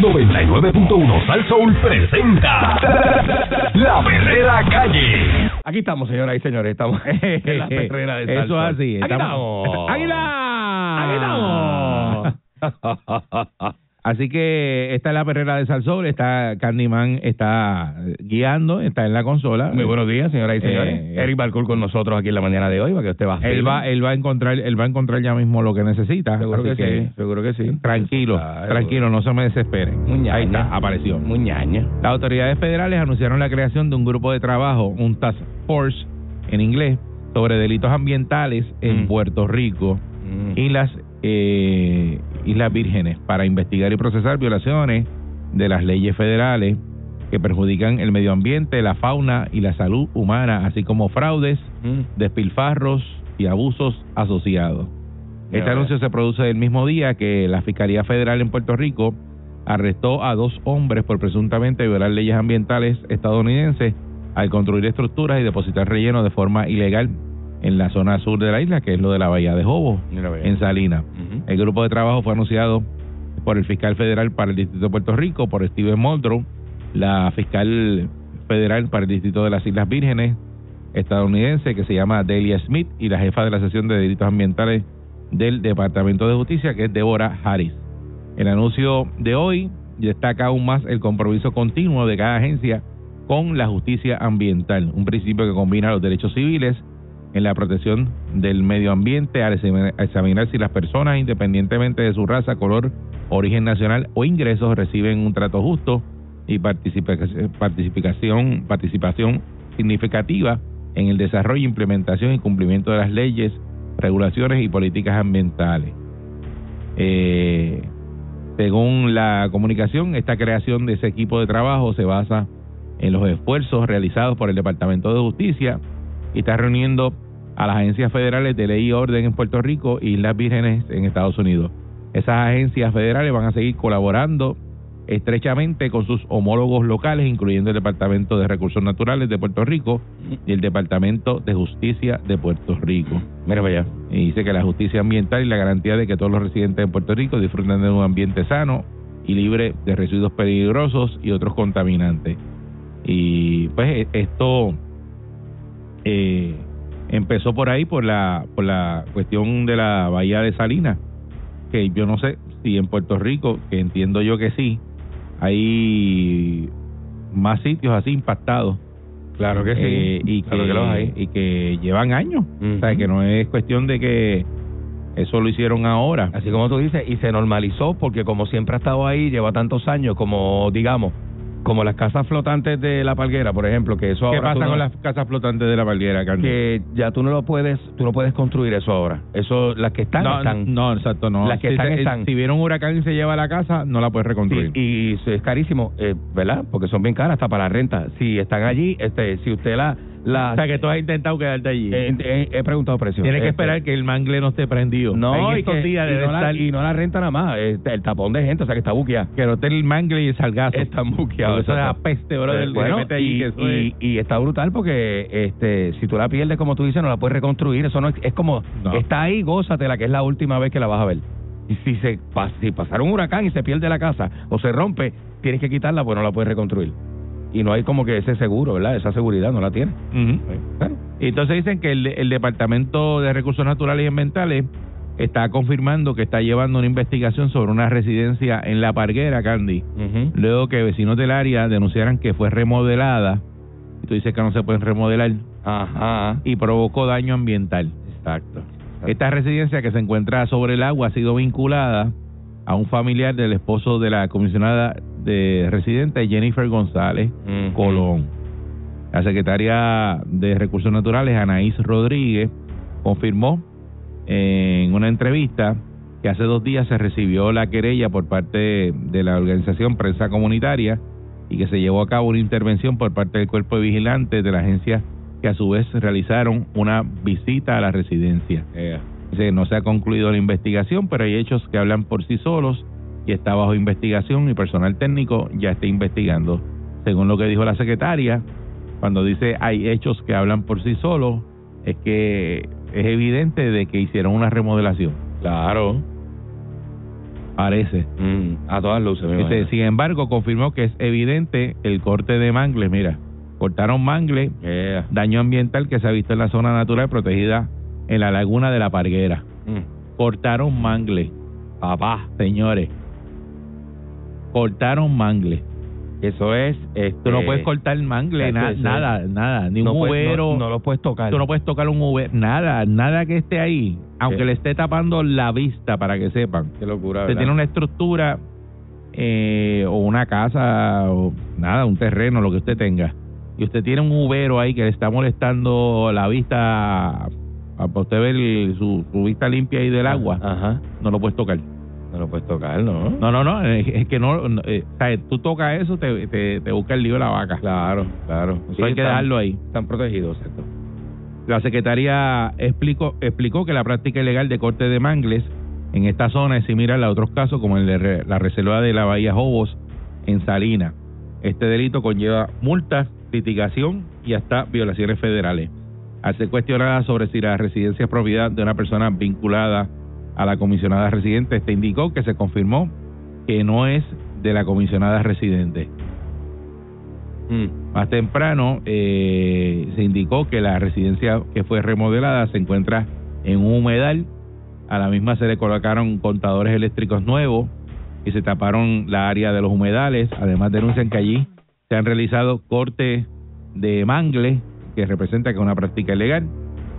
99.1 Sal Soul presenta La Verdadera Calle. Aquí estamos, señoras y señores. Estamos en la perrera de Eso Salsón. es así. Aquí estamos-. Aquí estamos. Así que esta es la perrera de Salsol, está Candyman está guiando, está en la consola. Muy buenos días, señoras y señores. Eh, Eric Balcour con nosotros aquí en la mañana de hoy para que usted baje. Él va, él va a encontrar, él va a encontrar ya mismo lo que necesita. Seguro que, sí, seguro que sí. Tranquilo, tranquilo, no se me desesperen. Muñaña. Ahí está, apareció. Muñaña. Las autoridades federales anunciaron la creación de un grupo de trabajo, un task force en inglés, sobre delitos ambientales en Mm. Puerto Rico Mm. y las eh, Islas Vírgenes para investigar y procesar violaciones de las leyes federales que perjudican el medio ambiente, la fauna y la salud humana, así como fraudes, Mm. despilfarros y abusos asociados. Ya Este anuncio se produce el mismo día que la Fiscalía Federal en Puerto Rico arrestó a dos hombres por presuntamente violar leyes ambientales estadounidenses al construir estructuras y depositar relleno de forma ilegal en la zona sur de la isla, que es lo de la bahía de Jobo, en Salinas. Ujú. El grupo de trabajo fue anunciado por el fiscal federal para el Distrito de Puerto Rico, por Steven Muldrow, la fiscal federal para el Distrito de las Islas Vírgenes estadounidense que se llama Delia Smith y la jefa de la sección de delitos ambientales del Departamento de Justicia que es Deborah Harris. El anuncio de hoy destaca aún más el compromiso continuo de cada agencia con la justicia ambiental, un principio que combina los derechos civiles en la protección del medio ambiente al examinar- si las personas, independientemente de su raza, color, origen nacional o ingresos, reciben un trato justo y participa- participación, participación significativa en el desarrollo, implementación y cumplimiento de las leyes, regulaciones y políticas ambientales. Eh, según la comunicación, esta creación de ese equipo de trabajo se basa en los esfuerzos realizados por el Departamento de Justicia y está reuniendo a las agencias federales de ley y orden en Puerto Rico y las Vírgenes en Estados Unidos. Esas agencias federales van a seguir colaborando estrechamente con sus homólogos locales, incluyendo el Departamento de Recursos Naturales de Puerto Rico y el Departamento de Justicia de Puerto Rico. Mira para allá. Y dice que la justicia ambiental y la garantía de que todos los residentes de Puerto Rico disfruten de un ambiente sano y libre de residuos peligrosos y otros contaminantes. Y pues e- esto empezó por ahí, por la, por la cuestión de la bahía de Salinas, que yo no sé si en Puerto Rico, que entiendo yo que sí, hay más sitios así impactados. Claro que sí. Eh, y, Claro que, que los hay. y que llevan años. Ujú. O sea, que no es cuestión de que eso lo hicieron ahora. Así como tú dices, y se normalizó porque como siempre ha estado ahí, lleva tantos años, como digamos, como las casas flotantes de la palguera, por ejemplo, que eso ¿Qué ahora pasa no- con las casas flotantes de la Valguera, Carlos? que ya tú no lo puedes, tú no puedes construir eso ahora. Eso, las que están, no, están. no, exacto, no. Las que si, están, se- están. si viene un huracán y se lleva la casa, no la puedes reconstruir. Sí, y es carísimo, eh, ¿verdad? Porque son bien caras hasta para la renta. Si están allí, este, si usted la, la o sea, que tú has intentado quedarte allí. eh, eh, he preguntado precios. Tienes que Este, esperar que el mangle no esté prendido. No, y, que, días y, no la, estar- y no la renta nada más, este, el tapón de gente, o sea que está buqueada. que no esté el mangle y el salgazo. Están buqueados. Eso es la exacto. peste, bro, del bueno, y, que eso y, es- y está brutal porque este si tú la pierdes como tú dices no la puedes reconstruir. Eso no es, es como No. está ahí gózatela que es la última vez que la vas a ver. Y si se si pasara un huracán y se pierde la casa o se rompe tienes que quitarla pues no la puedes reconstruir. Y no hay como que ese seguro verdad esa seguridad no la tiene. Bueno, Y entonces dicen que el, el Departamento de Recursos Naturales y Ambientales está confirmando que está llevando una investigación sobre una residencia en La Parguera, Candy. Luego que vecinos del área denunciaran que fue remodelada, y tú dices que no se pueden remodelar, ajá y provocó daño ambiental. exacto Esta residencia que se encuentra sobre el agua ha sido vinculada a un familiar del esposo de la comisionada de residente Jennifer González. Colón. La secretaria de Recursos Naturales, Anaís Rodríguez, confirmó en una entrevista que hace dos días se recibió la querella por parte de la organización Prensa Comunitaria y que se llevó a cabo una intervención por parte del cuerpo de vigilantes de la agencia que a su vez realizaron una visita a la residencia. Dice, no se ha concluido la investigación, pero hay hechos que hablan por sí solos y está bajo investigación y personal técnico ya está investigando. Según lo que dijo la secretaria, cuando dice hay hechos que hablan por sí solos, es que es evidente de que hicieron una remodelación. Claro. parece. Mm, a todas luces, me imagino. sin embargo, confirmó que es evidente el corte de mangle. Mira, cortaron mangle, Yeah. daño ambiental que se ha visto en la zona natural protegida en la laguna de la Parguera. Mm. Cortaron mangle, Papá, señores. Cortaron mangle. Eso es... Este, Tú no puedes cortar mangle, Eso na- es, nada, nada, ni un puedes- ubero. No, no lo puedes tocar. Tú no puedes tocar un ubero, nada, nada que esté ahí, aunque Sí. le esté tapando la vista para que sepan. Qué locura, Usted ¿verdad? tiene una estructura eh, o una casa o nada, un terreno, lo que usted tenga, y usted tiene un ubero ahí que le está molestando la vista, a- para usted ver el- su, su vista limpia ahí del agua, Ajá. no lo puedes tocar. No lo puedes tocar, ¿no? No, no, no, es que no, no, eh, o sea, tú tocas eso, te, te, te busca el lío de la vaca. Claro, claro. Eso hay que están- dejarlo ahí. Están protegidos, ¿cierto? La Secretaría explicó, explicó que la práctica ilegal de corte de mangles en esta zona es similar a otros casos como el de la reserva de la Bahía Jobos en Salina. Este delito conlleva multas, litigación y hasta violaciones federales. Al ser cuestionada sobre si la residencia es propiedad de una persona vinculada a la comisionada residente, este indicó que se confirmó que no es de la comisionada residente. Mm. Más temprano eh, se indicó que la residencia que fue remodelada se encuentra en un humedal. A la misma se le colocaron contadores eléctricos nuevos y se taparon la área de los humedales. Además denuncian que allí se han realizado cortes de mangle que representa que es una práctica ilegal.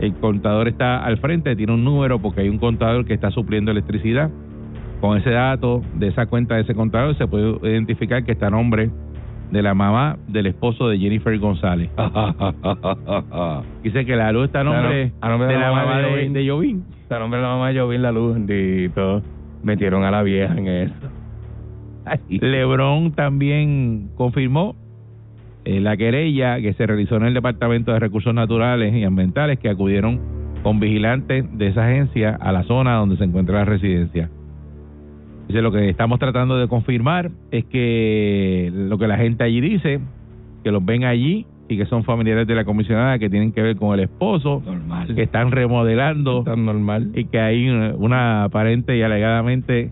El contador está al frente, tiene un número porque hay un contador que está supliendo electricidad. Con ese dato de esa cuenta de ese contador se puede identificar que está a nombre de la mamá del esposo de Jennifer González. Dice que la luz está a nombre, A nombre de, la mamá de, de Jovín. A nombre de la mamá de Jovín La Luz, bendito. Metieron a la vieja en eso. Lebron también confirmó eh, la querella que se realizó en el Departamento de Recursos Naturales y Ambientales que acudieron con vigilantes de esa agencia a la zona donde se encuentra la residencia. Dice, lo que estamos tratando de confirmar es que lo que la gente allí dice, que los ven allí y que son familiares de la comisionada que tienen que ver con el esposo, Normal. que están remodelando normal. y que hay una, una aparente y alegadamente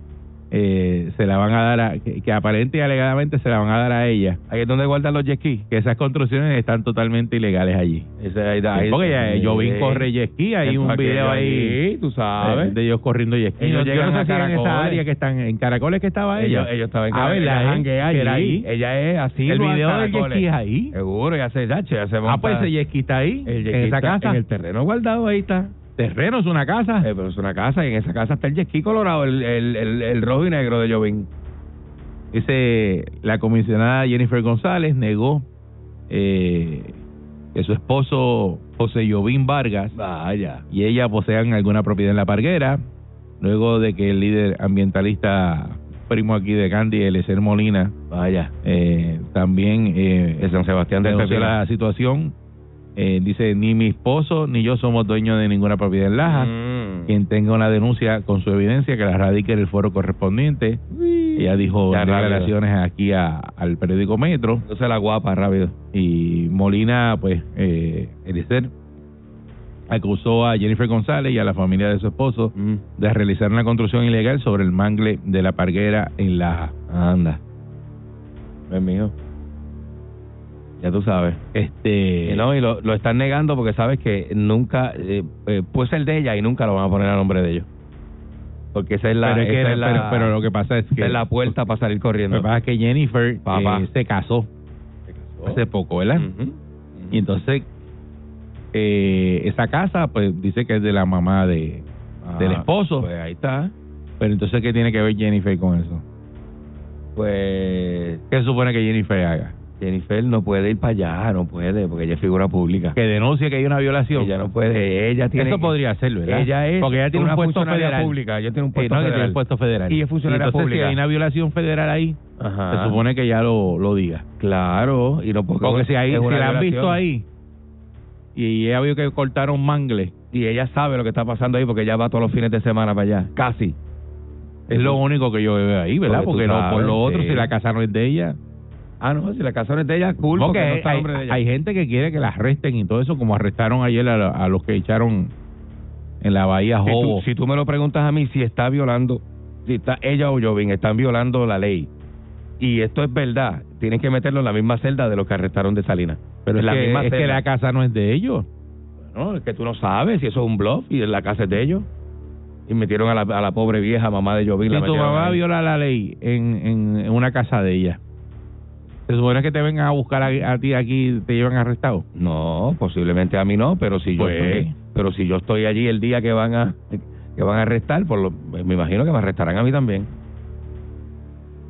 eh, se la van a dar a, que, que aparente y alegadamente se la van a dar a ella Ahí es donde guardan los jet skis. que esas construcciones están totalmente ilegales allí ahí, ahí, porque ya yo vi sí. corre jet ski hay un video ahí tú eh, sabes. de ellos corriendo jet ski Ellos yo llegan no a si en esa área que están en Caracoles que estaba ella ellos, ellos estaban en Ah, Caracoles, ¿verdad, ella eh? allí. Ella es así. el video del jet Caracoles. ski es ahí Seguro, ya se, ya, ah pues ese jet ski está ahí en esa casa En el terreno guardado, ahí está. Terreno es una casa Eh, pero es una casa y en esa casa está el ski colorado, el, el, el, el rojo y negro de Jovín. Dice la comisionada Jennifer González negó eh, que su esposo José Jovín Vargas Vaya. y ella posean alguna propiedad en la parguera, luego de que el líder ambientalista primo aquí de Candy, Eliezer Molina, Vaya. eh, también eh, De San Sebastián denunció la situación. Eh, dice, ni mi esposo ni yo somos dueños de ninguna propiedad en Lajas. Mm. Quien tenga una denuncia con su evidencia que la radique en el foro correspondiente. Ella dijo Ya, rápido. declaraciones aquí a- al periódico Metro Entonces la guapa, rápido. y Molina, pues, eh, Eliezer acusó a Jennifer González y a la familia de su esposo Mm. de realizar una construcción ilegal sobre el mangle de la parguera en Laja. Anda. Es mío. Ya tú sabes. Este, no, y lo, lo están negando porque sabes que nunca eh, eh, puede ser de ella y nunca lo van a poner a nombre de ellos. Porque esa es la, pero, es que- esa es la- pero, pero lo que pasa es que es la puerta para salir lo corriendo. que pasa es que Jennifer Papá. eh, se casó hace poco, ¿verdad? Y entonces eh, esa casa, pues, dice que es de la mamá de, del Ah, esposo. Pues ahí está. Pero entonces, ¿qué tiene que ver Jennifer con eso? Pues ¿Qué se supone que Jennifer haga? Jennifer no puede ir para allá, no puede, porque ella es figura pública. Que denuncie que hay una violación. Ella no puede, ella tiene Eso que- podría hacerlo, ¿verdad? Ella es Porque ella tiene una un puesto federal. pública, ella tiene un Eh, puesto no, que tiene federal. un puesto federal. Y es funcionaria entonces, pública. si hay una violación federal ahí, Ajá. se supone que ya lo, lo diga. Claro, y no porque, Porque si, ahí, si la han visto ahí y ella vio que cortaron mangle, Y ella sabe lo que está pasando ahí porque ella va todos los fines de semana para allá. Casi. es lo único que yo veo ahí, ¿verdad? Porque no, por lo otro, sí. si la casa no es de ella. Ah, no, si la casa no es de ella, cool, Porque porque no hay, está a nombre de ella. hay gente que quiere que la arresten y todo eso, como arrestaron ayer a, a los que echaron en la bahía si, tú, si tú me lo preguntas a mí, si está violando si está ella o Jovín están violando la ley y esto es verdad, tienen que meterlo en la misma celda de los que arrestaron de Salinas. Pero en es, la que, misma es que la casa no es de ellos. No, es que tú no sabes si eso es un bluff y la casa es de ellos. Y metieron a la, a la pobre vieja mamá de Jovín. Si la tu mamá ahí. viola la ley en, en, en una casa de ella, ¿se supone que te vengan a buscar a, a ti aquí y te llevan arrestado? No, posiblemente a mí no, pero si yo Pues. estoy, pero si yo estoy allí el día que van a que van a arrestar, por lo, me imagino que me arrestarán a mí también.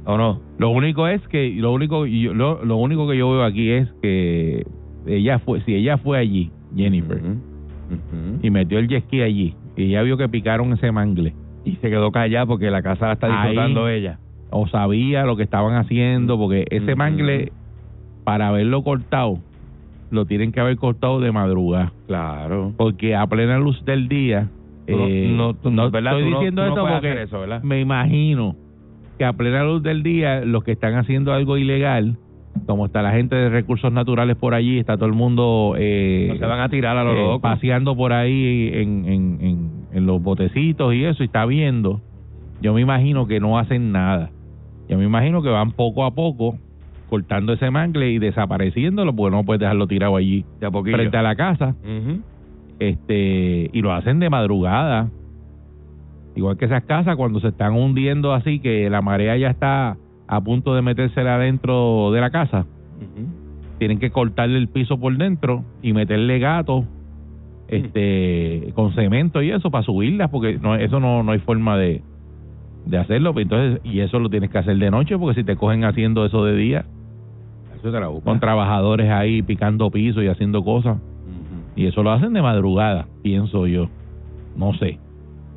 ¿O no? Lo único es que lo único yo- lo, lo único que yo veo aquí es que ella fue si ella fue allí, Jennifer, y metió el jet ski allí y ella vio que picaron ese mangle Y se quedó callada porque la casa la está Ahí. disfrutando ella. O sabía lo que estaban haciendo porque ese mangle para haberlo cortado lo tienen que haber cortado de madrugada. Claro. porque a plena luz del día no- eh, no, no- estoy diciendo no porque eso, ¿verdad? me imagino que a plena luz del día los que están haciendo algo ilegal como está la gente de recursos naturales por allí está todo el mundo eh, No se van a tirar a lo eh, paseando por ahí en, en, en, en los botecitos y eso y está viendo yo me imagino que no hacen nada yo me imagino que van poco a poco cortando ese mangle y desapareciéndolo porque no puedes dejarlo tirado allí De frente a la casa. Este y lo hacen de madrugada. Igual que esas casas cuando se están hundiendo así que la marea ya está a punto de metérsela adentro de la casa tienen que cortarle el piso por dentro y meterle gatos este con cemento y eso para subirlas porque no eso no, no hay forma de de hacerlo pues entonces y eso lo tienes que hacer de noche porque si te cogen haciendo eso de día Eso te la busca. con trabajadores ahí picando piso y haciendo cosas y eso lo hacen de madrugada pienso yo no sé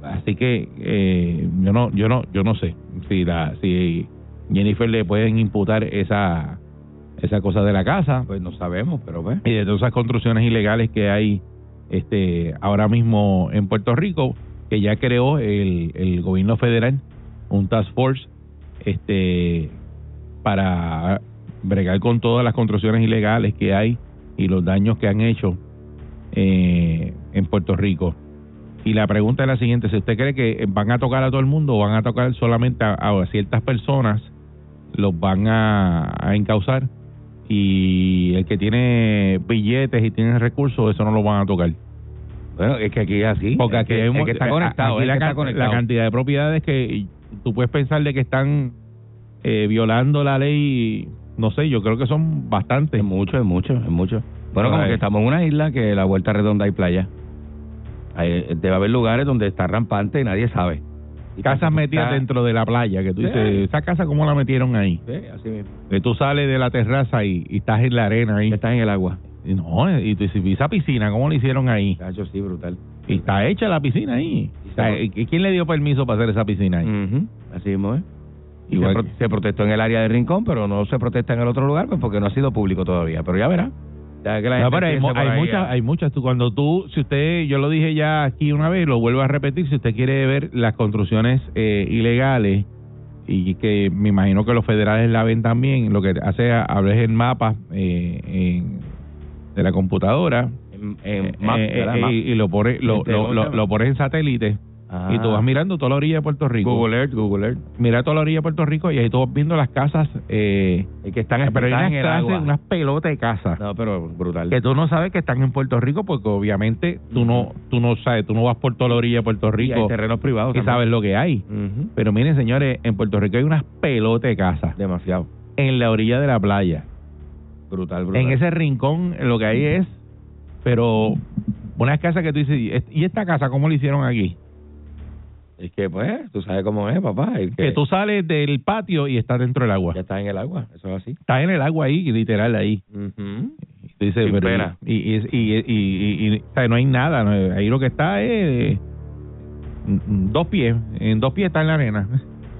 así que eh, yo no yo no yo no sé si la si Jennifer le pueden imputar esa esa cosa de la casa Pues no sabemos, pero pues. y de todas esas construcciones ilegales que hay este ahora mismo en Puerto Rico que ya creó el, el gobierno federal un task force este para bregar con todas las construcciones ilegales que hay y los daños que han hecho eh, en Puerto Rico y la pregunta es la siguiente si usted cree que van a tocar a todo el mundo o van a tocar solamente a, a ciertas personas los van a, a encauzar y el que tiene billetes y tiene recursos, eso no lo van a tocar. Bueno, es que aquí es así. Porque Es aquí que, hay mo- que está conectado. aquí el la, que está can- conectado. la cantidad de propiedades que tú puedes pensar de que están eh, violando la ley, no sé, yo creo que son bastantes. Es mucho, es mucho, es mucho. Bueno, como que estamos en una isla que la vuelta redonda hay playa. Hay- debe haber lugares donde está rampante y nadie sabe. Y Casas metidas está- dentro de la playa, que tú Sí. dices, esa casa cómo la metieron ahí. Sí, así mismo. Que tú sales de la terraza y, y estás en la arena ahí. Ya está en el agua. Y no, y tú dices, "¿Y esa piscina, ¿cómo la hicieron ahí? Cacho, sí, brutal. Y está hecha la piscina ahí. Y O sea, se- ¿y ¿Quién le dio permiso para hacer esa piscina ahí? Así mismo es. Y Igual se, pro- se protestó en el área de Rincón, pero no se protesta en el otro lugar pues porque no ha sido público todavía. Pero ya verá. Ya que la No, gente pero hay, muchas, hay muchas. Tú, cuando tú, si usted, yo lo dije ya aquí una vez, lo vuelvo a repetir, si usted quiere ver las construcciones eh, ilegales y que me imagino que los federales la ven también, lo que hace es abrir el mapa eh, en- de la computadora en, eh, Maps, eh, eh, Maps. y, y lo pones lo, lo, ¿cómo lo, pones en satélite y tú Ah. vas mirando toda la orilla de Puerto Rico. Google Earth, Google Earth. Mira toda la orilla de Puerto Rico y ahí tú vas viendo las casas, eh, que están pero hay unas, en el clases, agua. unas pelotas de casas. No, pero brutal. que tú no sabes que están en Puerto Rico porque obviamente tú no tú no sabes tú no vas por toda la orilla de Puerto Y hay Rico terrenos privados. y también. sabes lo que hay pero miren señores en Puerto Rico hay unas pelotas de casas Demasiado. en la orilla de la playa Brutal, brutal. en ese rincón lo que hay es pero unas casas que tú dices y esta casa cómo la hicieron aquí Es que, pues, tú sabes cómo es, papá. el que tú sales del patio y estás dentro del agua Ya está en el agua. Eso es así. estás en el agua ahí literal ahí Ujú. Y dices, Sin pero pena. y, y, y, y, y- y- o sea, no hay nada, no- ahí lo que está es mm, dos pies, en dos pies está en la arena.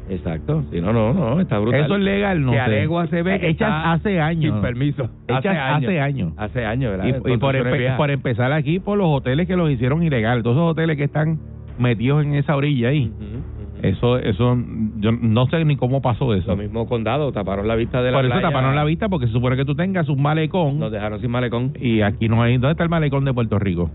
Exacto. Sí, no, no, no. Está brutal. Eso es legal, no que sé. a legua se ve que Hechas está hace años. Sin permiso. Hechas hace años. Hace años, ¿verdad? Y, y por, empe- por empezar aquí por los hoteles que los hicieron ilegales, todos esos hoteles que están metidos en esa orilla ahí. Ujú, ujú. Eso, eso, yo no sé ni cómo pasó eso. Lo mismo condado, taparon la vista de la Por eso playa. taparon la vista porque se supone que tú tengas un malecón Nos dejaron sin malecón. y aquí no hay. ¿Dónde está el malecón de Puerto Rico?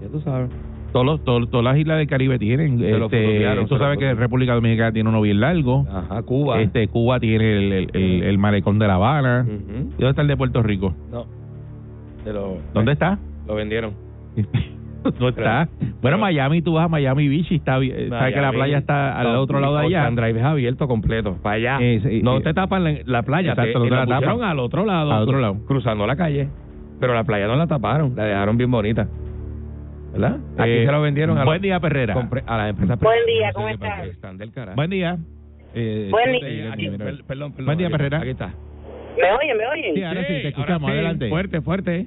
Ya tú sabes. Todos los- todos- todas las islas del Caribe tienen. Se Este, tú sabes que. República Dominicana tiene uno bien largo. Ajá, Cuba. Este, Cuba tiene el, el, el- el malecón de La Habana. Ujú. ¿Y dónde está el de Puerto Rico? No. Se lo, ¿Dónde está? Lo vendieron. no está. Bueno, Miami, tú vas a Miami Beach y está, bien- sabes que la Miami, playa está al no, otro lado de allá. Drive es abierto completo, para allá. Eh, sí, no eh, te tapan la, la playa, exacto, te, la la tapan. al otro lado, Al otro lado. cruzando la calle. Pero la playa no la taparon, la dejaron bien bonita. ¿Verdad? Aquí Eh, se lo vendieron a, Buen los- día, Perrera. compre- a las empresas Buen día, ¿cómo estás? Están del carajo. Buen día. Eh, Buen sí, día. sí, Aquí, perdón, perdón. Buen día, Perrera. Aquí está. ¿Me oyen? ¿Me oyen? Sí, ahora sí, te ahora escuchamos. sí, Adelante. Fuerte, fuerte.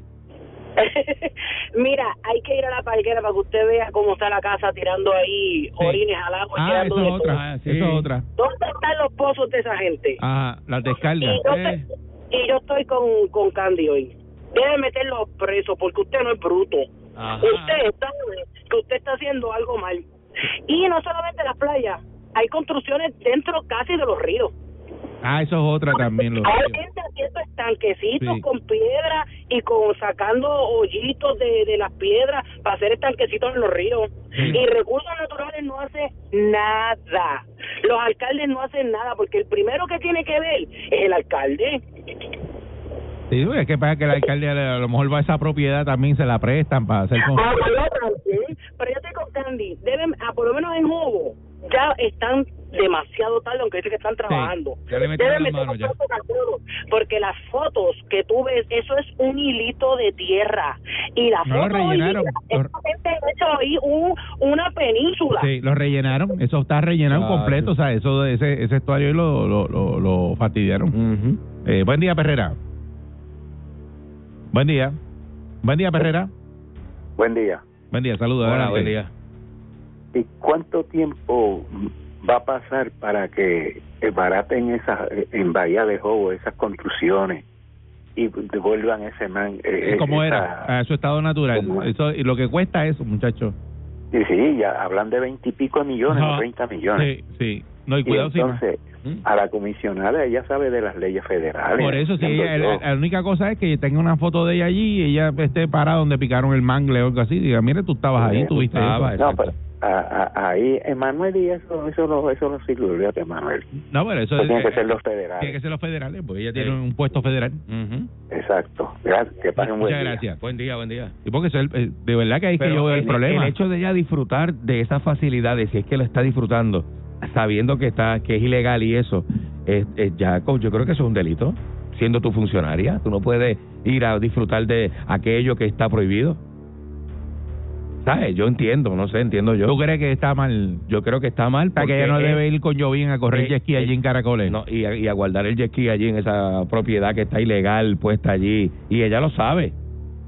Mira, hay que ir a la parquera para que usted vea cómo está la casa tirando ahí orines al agua. y Ah, tirando eso es otra. Ah, sí. Eso es otra. ¿Dónde están los pozos de esa gente? Ajá, las y, descargas. yo eh. y yo estoy con, con Candy hoy. Debe meterlos presos porque usted no es bruto. Ajá. Usted está, que usted está haciendo algo mal. Y no solamente las playas, hay construcciones dentro casi de los ríos. Ah, eso es otra también. Los Hay gente haciendo estanquecitos Sí. con piedra y con sacando hoyitos de, de las piedras para hacer estanquecitos en los ríos. Sí. Y recursos naturales no hace nada. Los alcaldes no hacen nada porque el primero que tiene que ver es el alcalde. Sí, es que pasa que el alcalde a lo mejor va a esa propiedad también se la prestan para hacer con... Ah. Pero yo estoy con Candy. Deben, ah, por lo menos en Jobo, ya están demasiado tarde, aunque dice que están trabajando. ya le metieron Deben las meter manos ya. Porque las fotos que tú ves, eso es un hilito de tierra. Y la No lo foto hoy día, rellenaron. Lo- esta gente ha hecho ahí un, una península. Sí, lo rellenaron. Eso está rellenado Ah, completo. sí. O sea, eso de ese, ese estuario ahí lo, lo, lo, lo fastidiaron. Eh, buen día, Perrera. Buen día. Buen día, Perrera. Buen día. Buen día, saludos. Hola, buen día. ¿Y cuánto tiempo va a pasar para que baraten esas, en Bahía de Jobo esas construcciones y devuelvan ese man? eh, esa- era, a su estado natural. Eso Y lo que cuesta eso, muchachos. Sí, sí, ya hablan de veintipico millones Ajá. o treinta millones. Sí, sí. No, y cuidado si entonces, ¿Mm? a la comisionada ella sabe de las leyes federales. Por eso, sí, ella, la, la única cosa es que tenga una foto de ella allí y ella esté parada donde picaron el mangle o algo así. Diga, mire, tú estabas ahí, Sí, tuviste estaba, eso. No, pero a- a- ahí, Emanuel, y eso, eso, no, eso no sirve, Emanuel. No, pero eso Eso es- tiene que eh, ser los tiene que federales. ser los federales, porque ella tiene Sí. un puesto federal. Ujú. Exacto. Gracias, que pasen un buen Muchas día. gracias. Buen día, buen día. Y porque eso es el- eh, de verdad que ahí es que Pero yo veo el, el, problema. el hecho de ella disfrutar de esas facilidades, si es que lo está disfrutando, sabiendo que está que es ilegal y eso, es, es ya co- yo creo que eso es un delito. Siendo tu funcionaria, tú no puedes ir a disfrutar de aquello que está prohibido. ¿Sabes? Yo entiendo, no sé, entiendo yo. ¿Tú crees que está mal? Yo creo que está mal O sea, que porque ella no es- debe ir con Jovín a correr eh, jet ski allí en Caracoles. no, y, a, y a guardar el jet ski allí en esa propiedad que está ilegal puesta allí. Y ella lo sabe,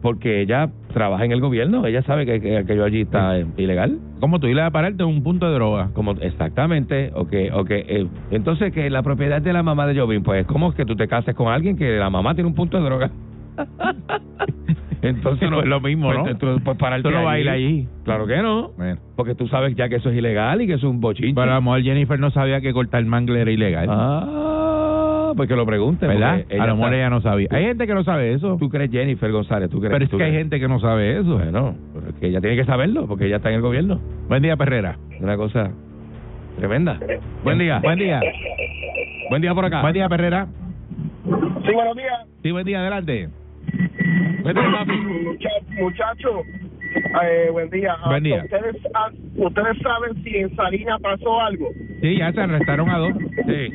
porque ella trabaja en el gobierno, ella sabe que, que aquello allí está eh, ilegal. Como tú ibas a pararte en un punto de droga. Como exactamente, o que, o que eh, entonces que la propiedad de la mamá de Jovín, pues ¿cómo es que tú te cases con alguien que la mamá tiene un punto de droga? entonces no Pues lo mismo, pues, ¿no? entonces, pues pararte Tú no allí. Claro que no, Bueno. porque tú sabes ya que eso es ilegal y que eso es un bochinche. Pero a lo mejor Jennifer no sabía que cortar mangle era ilegal. Ah, pues que lo pregunte. ¿Verdad? A lo mejor ella no sabía. Hay gente que no sabe eso. ¿Tú crees Jennifer González? ¿Tú crees? Pero es tú que hay gente que no sabe eso. Bueno, pero es que ella tiene que saberlo porque ella está en el gobierno. Buen día, Perrera. Una cosa tremenda. Buen día. Buen día. Buen día por acá. Buen día, Perrera. Sí, buenos días. Sí, buen día, adelante. Buen día, papi. Muchachos, eh, buen día. Ah, Buen día. ¿Ustedes, ¿Ustedes saben si en Salinas pasó algo? Sí, ya se arrestaron a dos. Sí.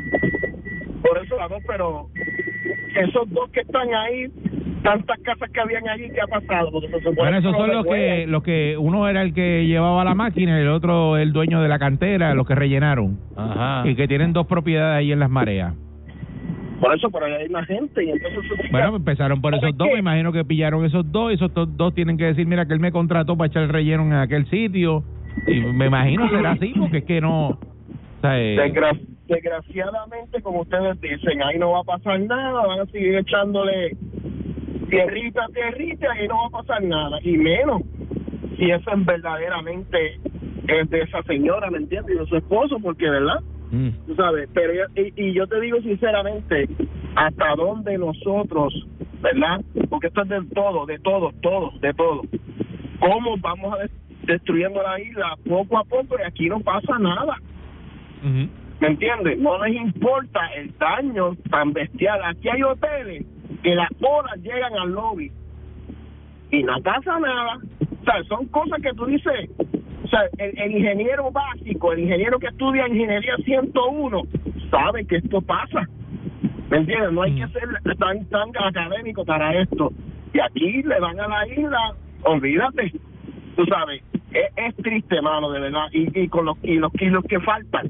Por eso las dos, pero esos dos que están ahí, tantas casas que habían allí, ¿qué ha pasado? Porque se Bueno, esos son los que, los que uno era el que llevaba la máquina y el otro el dueño de la cantera, los que rellenaron. Ajá. Y que tienen dos propiedades ahí en las mareas. Por eso, por ahí hay más gente. Y entonces, eso- Bueno, empezaron por esos dos, me imagino que pillaron esos dos, y esos to- dos tienen que decir, mira, que él me contrató para echar el relleno en aquel sitio, y me imagino será así, porque es que no... Desgra- desgraciadamente, como ustedes dicen, ahí no va a pasar nada, van a seguir echándole tierrita, tierrita, y no va a pasar nada, y menos si eso es verdaderamente es de esa señora, ¿me entiendes? Y de su esposo, porque, ¿verdad? Mm. Tú sabes, pero y, y yo te digo sinceramente, hasta dónde nosotros, ¿verdad? Porque esto es de todo, de todo, todo, de todo. ¿Cómo vamos a, des- destruyendo la isla poco a poco y aquí no pasa nada. ¿Me entiendes? No les importa el daño tan bestial. Aquí hay hoteles que las horas llegan al lobby y no pasa nada. O sea, son cosas que tú dices, o sea, el, el ingeniero básico, el ingeniero que estudia ingeniería 101, sabe que esto pasa. ¿Me entiendes? No hay que ser tan, tan académico para esto. Y aquí le van a la isla, olvídate. Tú sabes, es, es triste, mano, de verdad. Y, y con los kilos, kilos que faltan.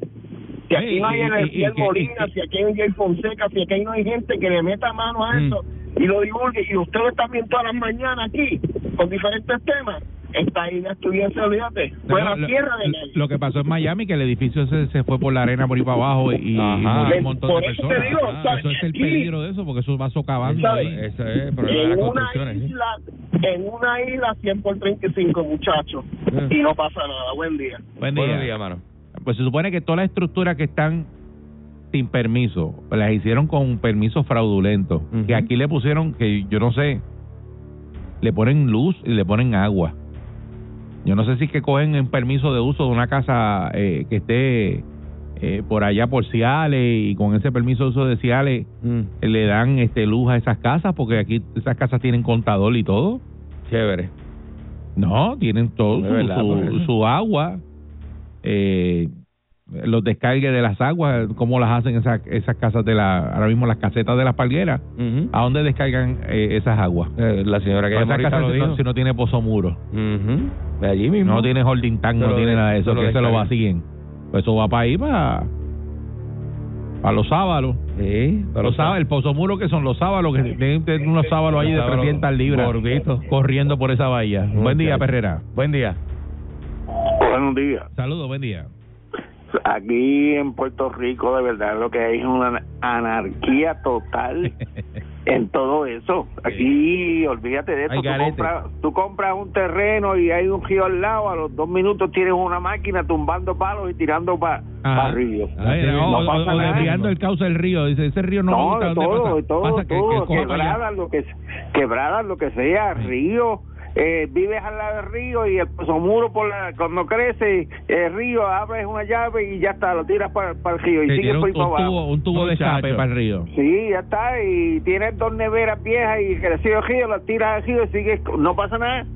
Si aquí no hay Ezequiel Molina, si aquí no hay Jay Fonseca, si aquí no hay gente que le meta mano a Mm. eso y lo divulgue, y ustedes también todas las mañanas aquí, con diferentes temas, esta isla estuviese, olvídate, fuera No, lo, tierra de lo- nadie. lo que pasó en Miami, que el edificio se, se fue por la arena por ahí para abajo y, Ajá. murió un montón Por de eso te personas. digo, Ah, ¿sabes? eso es el Aquí- peligro de eso, porque eso va socavando ¿sabes? ahí. Ese es el problema de en las una isla, en una isla 100 por 35 muchachos, Mm. y no pasa nada. Buen día. Buen día. días, mano. Pues se supone que todas las estructuras que están sin permiso, las hicieron con un permiso fraudulento. Que aquí le pusieron, que yo no sé, le ponen luz y le ponen agua. Yo no sé si es que cogen un permiso de uso de una casa eh, que esté eh, por allá por Ciales y con ese permiso de uso de Ciales Mm, le dan este luz a esas casas porque aquí esas casas tienen contador y todo. chévere. No, tienen todo su, verdad, su agua, eh, los descargues de las aguas, cómo las hacen esas, esas casas de la, ahora mismo las casetas de las palgueras. ¿a dónde descargan eh, esas aguas? Eh, la señora que Pues esas casas lo si, no, dijo. si no tiene pozo muro. De allí mismo. no tiene holding tank, no tiene de- nada de eso, que se lo vacíen. Pues eso va para ahí, para, para los sábalos. Sí, pero Los sábalos, el pozo muro que son los sábalos, que tienen unos sábalos ahí de Sábalos 300 libras corriendo por esa bahía. Buen día. Perrera. Buen día. Buenos días. Saludos, buen día. Aquí en Puerto Rico, de verdad, lo que hay es una anarquía total en todo eso. Aquí, olvídate de eso. Tú compras, tú compras un terreno y hay un río al lado, a los dos minutos tienes una máquina tumbando palos y tirando para el río. Sí, no, no pasa o nada. desviando el cauce del río. Dice, ese río no, No, ¿dónde todo, pasa? todo, Pasa que, que todo, quebradas, lo que, quebradas, lo que sea, río, eh, vives al lado del río y el muro por la, cuando crece el río abres una llave y ya está, lo tiras para, el río y sigues por un, ahí para un abajo. tubo, un tubo de escape para el río. Sí, ya está, y tienes dos neveras viejas y creció el río, las tiras al río y sigues, no pasa nada.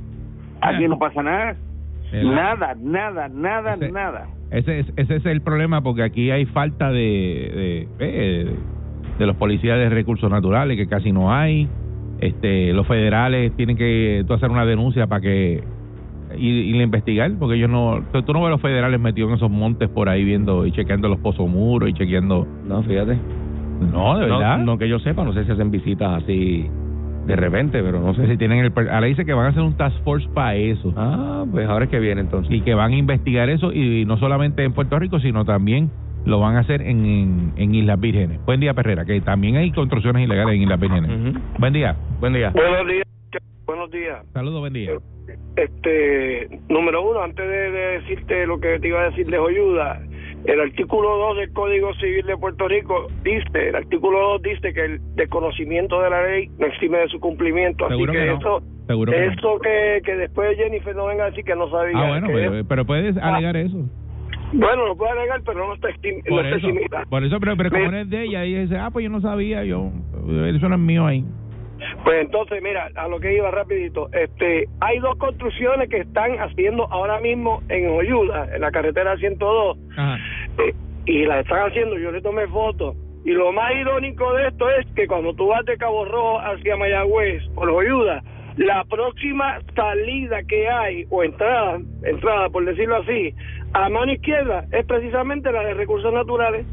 Aquí no pasa nada. Nada, nada, nada, Ese- nada. Ese es, ese es el problema porque aquí hay falta de, de, eh, de los policías de recursos naturales que casi no hay. Este, los federales tienen que tú hacer una denuncia para que y, y la investigar porque ellos no tú tú no ves a los federales metidos en esos montes por ahí viendo y chequeando los pozos muros y chequeando No, fíjate. no de verdad No, no que yo sepa, no sé si hacen visitas así de repente, pero no sé si tienen el ahora dice que van a hacer un task force para eso Ah, pues ahora es que viene entonces. y que van a investigar eso y no solamente en Puerto Rico sino también lo van a hacer en, en, en Islas Vírgenes. Buen día, Perrera, que también hay construcciones ilegales en Islas Vírgenes. Buen día. Buen día. Buenos días. Buenos días. Saludos, buen día. Este, número uno, antes de, de decirte lo que te iba a decir de Joyuda, el artículo 2 del Código Civil de Puerto Rico dice, el artículo 2 dice que el desconocimiento de la ley no exime de su cumplimiento. Así Seguro que, que no. eso, Seguro que no. eso que, que después Jennifer no venga a decir que no sabía. Ah, bueno, pero, es- pero puedes alegar eso. Bueno, lo puede alegar, pero no está, no Por está eso, por eso pero, pero como no es de ella, ella dice, ah, pues yo no sabía, yo, eso no es mío ahí. Pues entonces, mira, a lo que iba rapidito, este, hay dos construcciones que están haciendo ahora mismo en Oyuda, en la carretera 102, Ajá. eh, y la están haciendo, yo le tomé fotos. Y lo más irónico de esto es que cuando tú vas de Cabo Rojo hacia Mayagüez, por Oyuda, la próxima salida que hay, o entrada, entrada por decirlo así, a mano izquierda, es precisamente la de recursos naturales.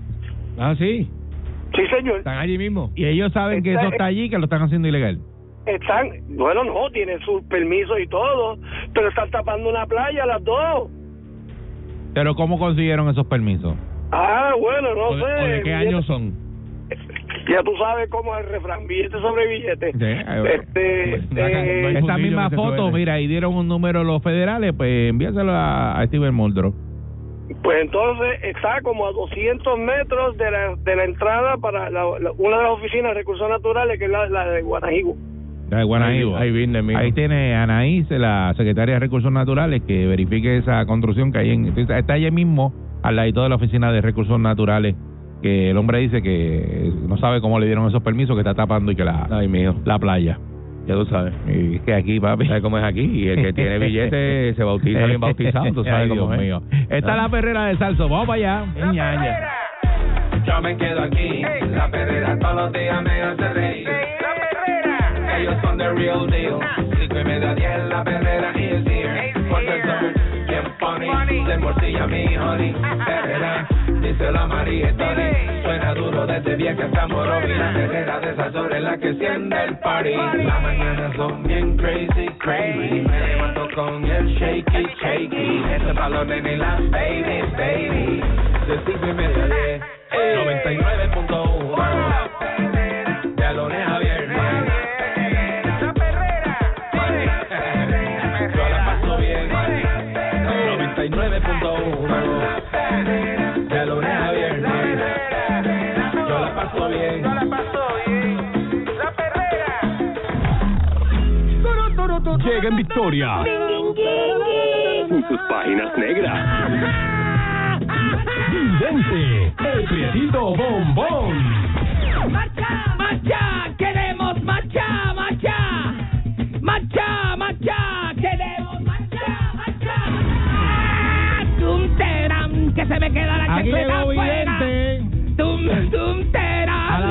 Ah, sí. Sí, señor. Están allí mismo. Y ellos saben que eso está allí, que lo están haciendo ilegal. Están, bueno, no, tienen sus permisos y todo, pero están tapando una playa las dos. Pero ¿cómo consiguieron esos permisos? Ah, bueno, no ¿O, sé. o de qué años son? Ya tú sabes cómo es el refrán, billete sobre billete. Sí, va. Este, eh, Esa misma foto, mira, ahí dieron un número los federales, pues envíaselo a, a Steven Muldrow. Pues entonces está como a 200 metros de la, de la entrada para la- la- una de las oficinas de recursos naturales, que es la, la de Guanajigo. La de Guanaíbo. Ahí, ahí. Ahí tiene Anaís, la secretaria de Recursos Naturales, que verifique esa construcción que hay en... Está allí mismo, al ladito de la oficina de Recursos Naturales, que el hombre dice que no sabe cómo le dieron esos permisos, que está tapando y que la, Ay, la playa. Ya tú sabes. Y es que aquí, papi... ¿Sabes cómo es aquí? Y el que tiene billete se bautiza bien bautizado. Tú sabes Ay, cómo Dios es. mío. Esta es la perrera de Salso. Vamos para allá. Ñaña. Yo me quedo aquí, la perrera todos los días me hace reír. Ellos son the real deal. Cinco y media diez, la perrera is here. Porque son bien funny, de morcilla mi honey. Perrera, dice la María Tony. Suena duro desde vieja hasta Morovi. La perrera de esas horas es la que siente el party. Las mañanas son bien crazy, crazy. Me levanto con el shaky, shaky. Este balón en las babies, baby. De cinco y media a diez. 99.1 en victoria. Con sus páginas negras. Vidente, el prietito bombón. ¡Marcha, marcha! ¡Queremos marcha, marcha! ¡Marcha, marcha! ¡Queremos marcha, marcha! ¡Ah! ¡Tum, teram! ¡Que se me queda la llegó fuera! ¡Tum, tum, teram!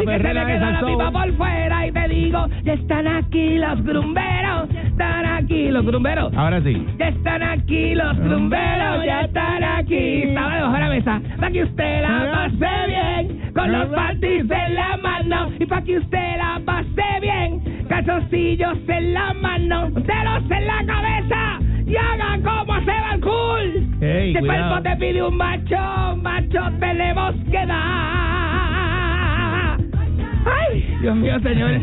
Que se me de queda la Sansón. pipa por fuera y te digo, ya están aquí los grumberos, ya están aquí los grumberos. Ahora sí. Ya están aquí los grumberos, ya están aquí. Estaba debajo de la mesa. Para que usted la pase bien, con los panties en la mano. Y para que usted la pase bien, calzoncillos en la mano, dedos en la cabeza. Y haga como se va el cool. Ey, si el cuerpo te pide un macho, macho tenemos que dar. Ay, Dios mío, señor.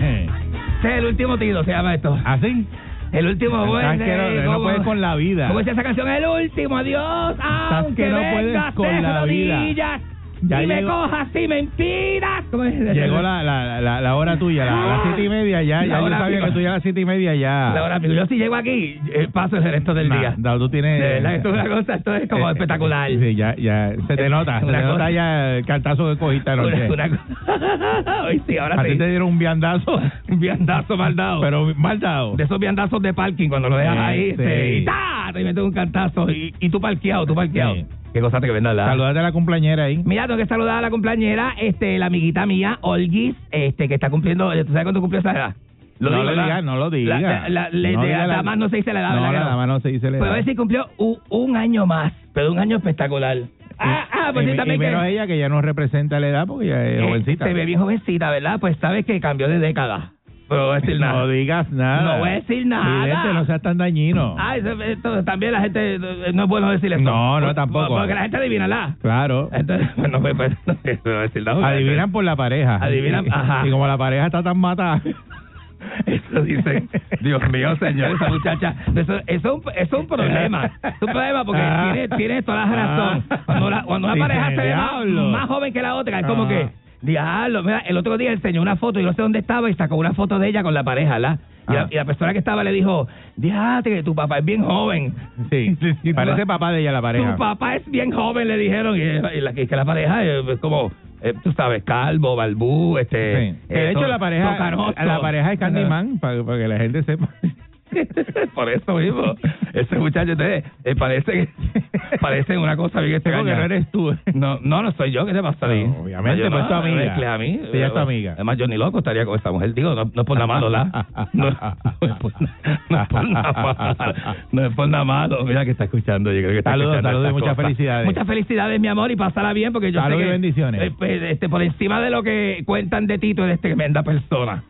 Este es el último tiro, se llama esto. ¿Así? El último que no- no puedes con la vida. ¿Cómo dice esa canción? El último adiós. Aunque que no puedes con la vida. Ya y me cojas sin mentiras. ¿Cómo es? Llegó la, la, la, la hora tuya, la- las siete y media ya. Ya yo sabía pico. que tú ya a las siete y media ya. La hora, pico. Yo si llego aquí, eh, paso el resto del Nah, día. no, tú tienes... De verdad, esto es una cosa, esto es como Eh, espectacular. Sí, ya, ya. Se te nota. Se te cosa- nota ya el cartazo que cogiste anoche. Una, una. Hoy sí, ahora A ti sí. te dieron un viandazo, Un viandazo mal dado. pero mal dado. de esos viandazos de parking cuando lo dejas Sí, ahí, sí. se- y ¡ta! te metes un cantazo y, y tú parqueado, tú parqueado. Sí. Qué cosa te que venda la. Saludate a la cumpleañera ahí. Mira, tengo que saludar a la cumpleañera, este, la amiguita mía, Olgis, este, que está cumpliendo, ¿tú sabes cuándo cumplió esa edad? No lo digas, no lo digas. La, le- No de- digas la- además no se dice la edad, No, ¿verdad que la dama no se dice la Pues a edad. ver si cumplió un, un año más, pero un año espectacular. Ah, ah, pues y, sí, y también menos que... ella que ya no representa la edad porque ya es eh, jovencita. Se ve bien jovencita, ¿verdad? Pues sabes que cambió de década. Pero no voy a decir nada. No digas nada. No voy a decir nada. Vidente, no seas tan dañino. Ah, eso- esto, también la gente, no es bueno decir esto. No, no, tampoco. Porque la gente adivina la. Claro. Entonces, bueno, pues, pues, no voy a decir nada. Adivinan por la pareja. Adivinan, ajá. Y como la pareja está tan matada. Eso dice, Dios mío, señor, esa muchacha. Eso, eso, es un- eso es un problema. Es un problema porque Ah. tiene, tiene toda la razón. Cuando, la, cuando una Dice, pareja se ve más, más joven que la otra, es como Ah. que, diablo, mira, el otro día enseñó una foto, yo no sé dónde estaba, y sacó una foto de ella con la pareja, ¿la? Y, Ah. la, y la persona que estaba le dijo, que tu papá es bien joven. Sí. Parece papá de ella la pareja. Tu papá es bien joven, le dijeron, y, y la, que la pareja es como, eh, tú sabes, calvo, balbú, este... Sí. De eh, hecho la pareja, la pareja es Candyman para, para que la gente sepa. Por eso mismo, ese muchacho entonces, eh, parece parece una cosa bien extraña. no eres tú. No, no, no soy yo, ¿qué te pasa a ti? No, obviamente, pues no, tu amiga. mezcles a mí. Sí, ella es tu amiga. Además, yo ni loco estaría con esa mujer, digo, no, no es por nada malo, ¿la? No, no es por, no es nada malo. No es por nada malo. Mira que está escuchando, yo creo que está Saludos, escuchando saludos y muchas cosas. felicidades. Muchas felicidades, mi amor, y pásala bien, porque yo Saludos sé que... bendiciones. eh, pues, este, por encima de lo que cuentan de Tito, eres tremenda persona.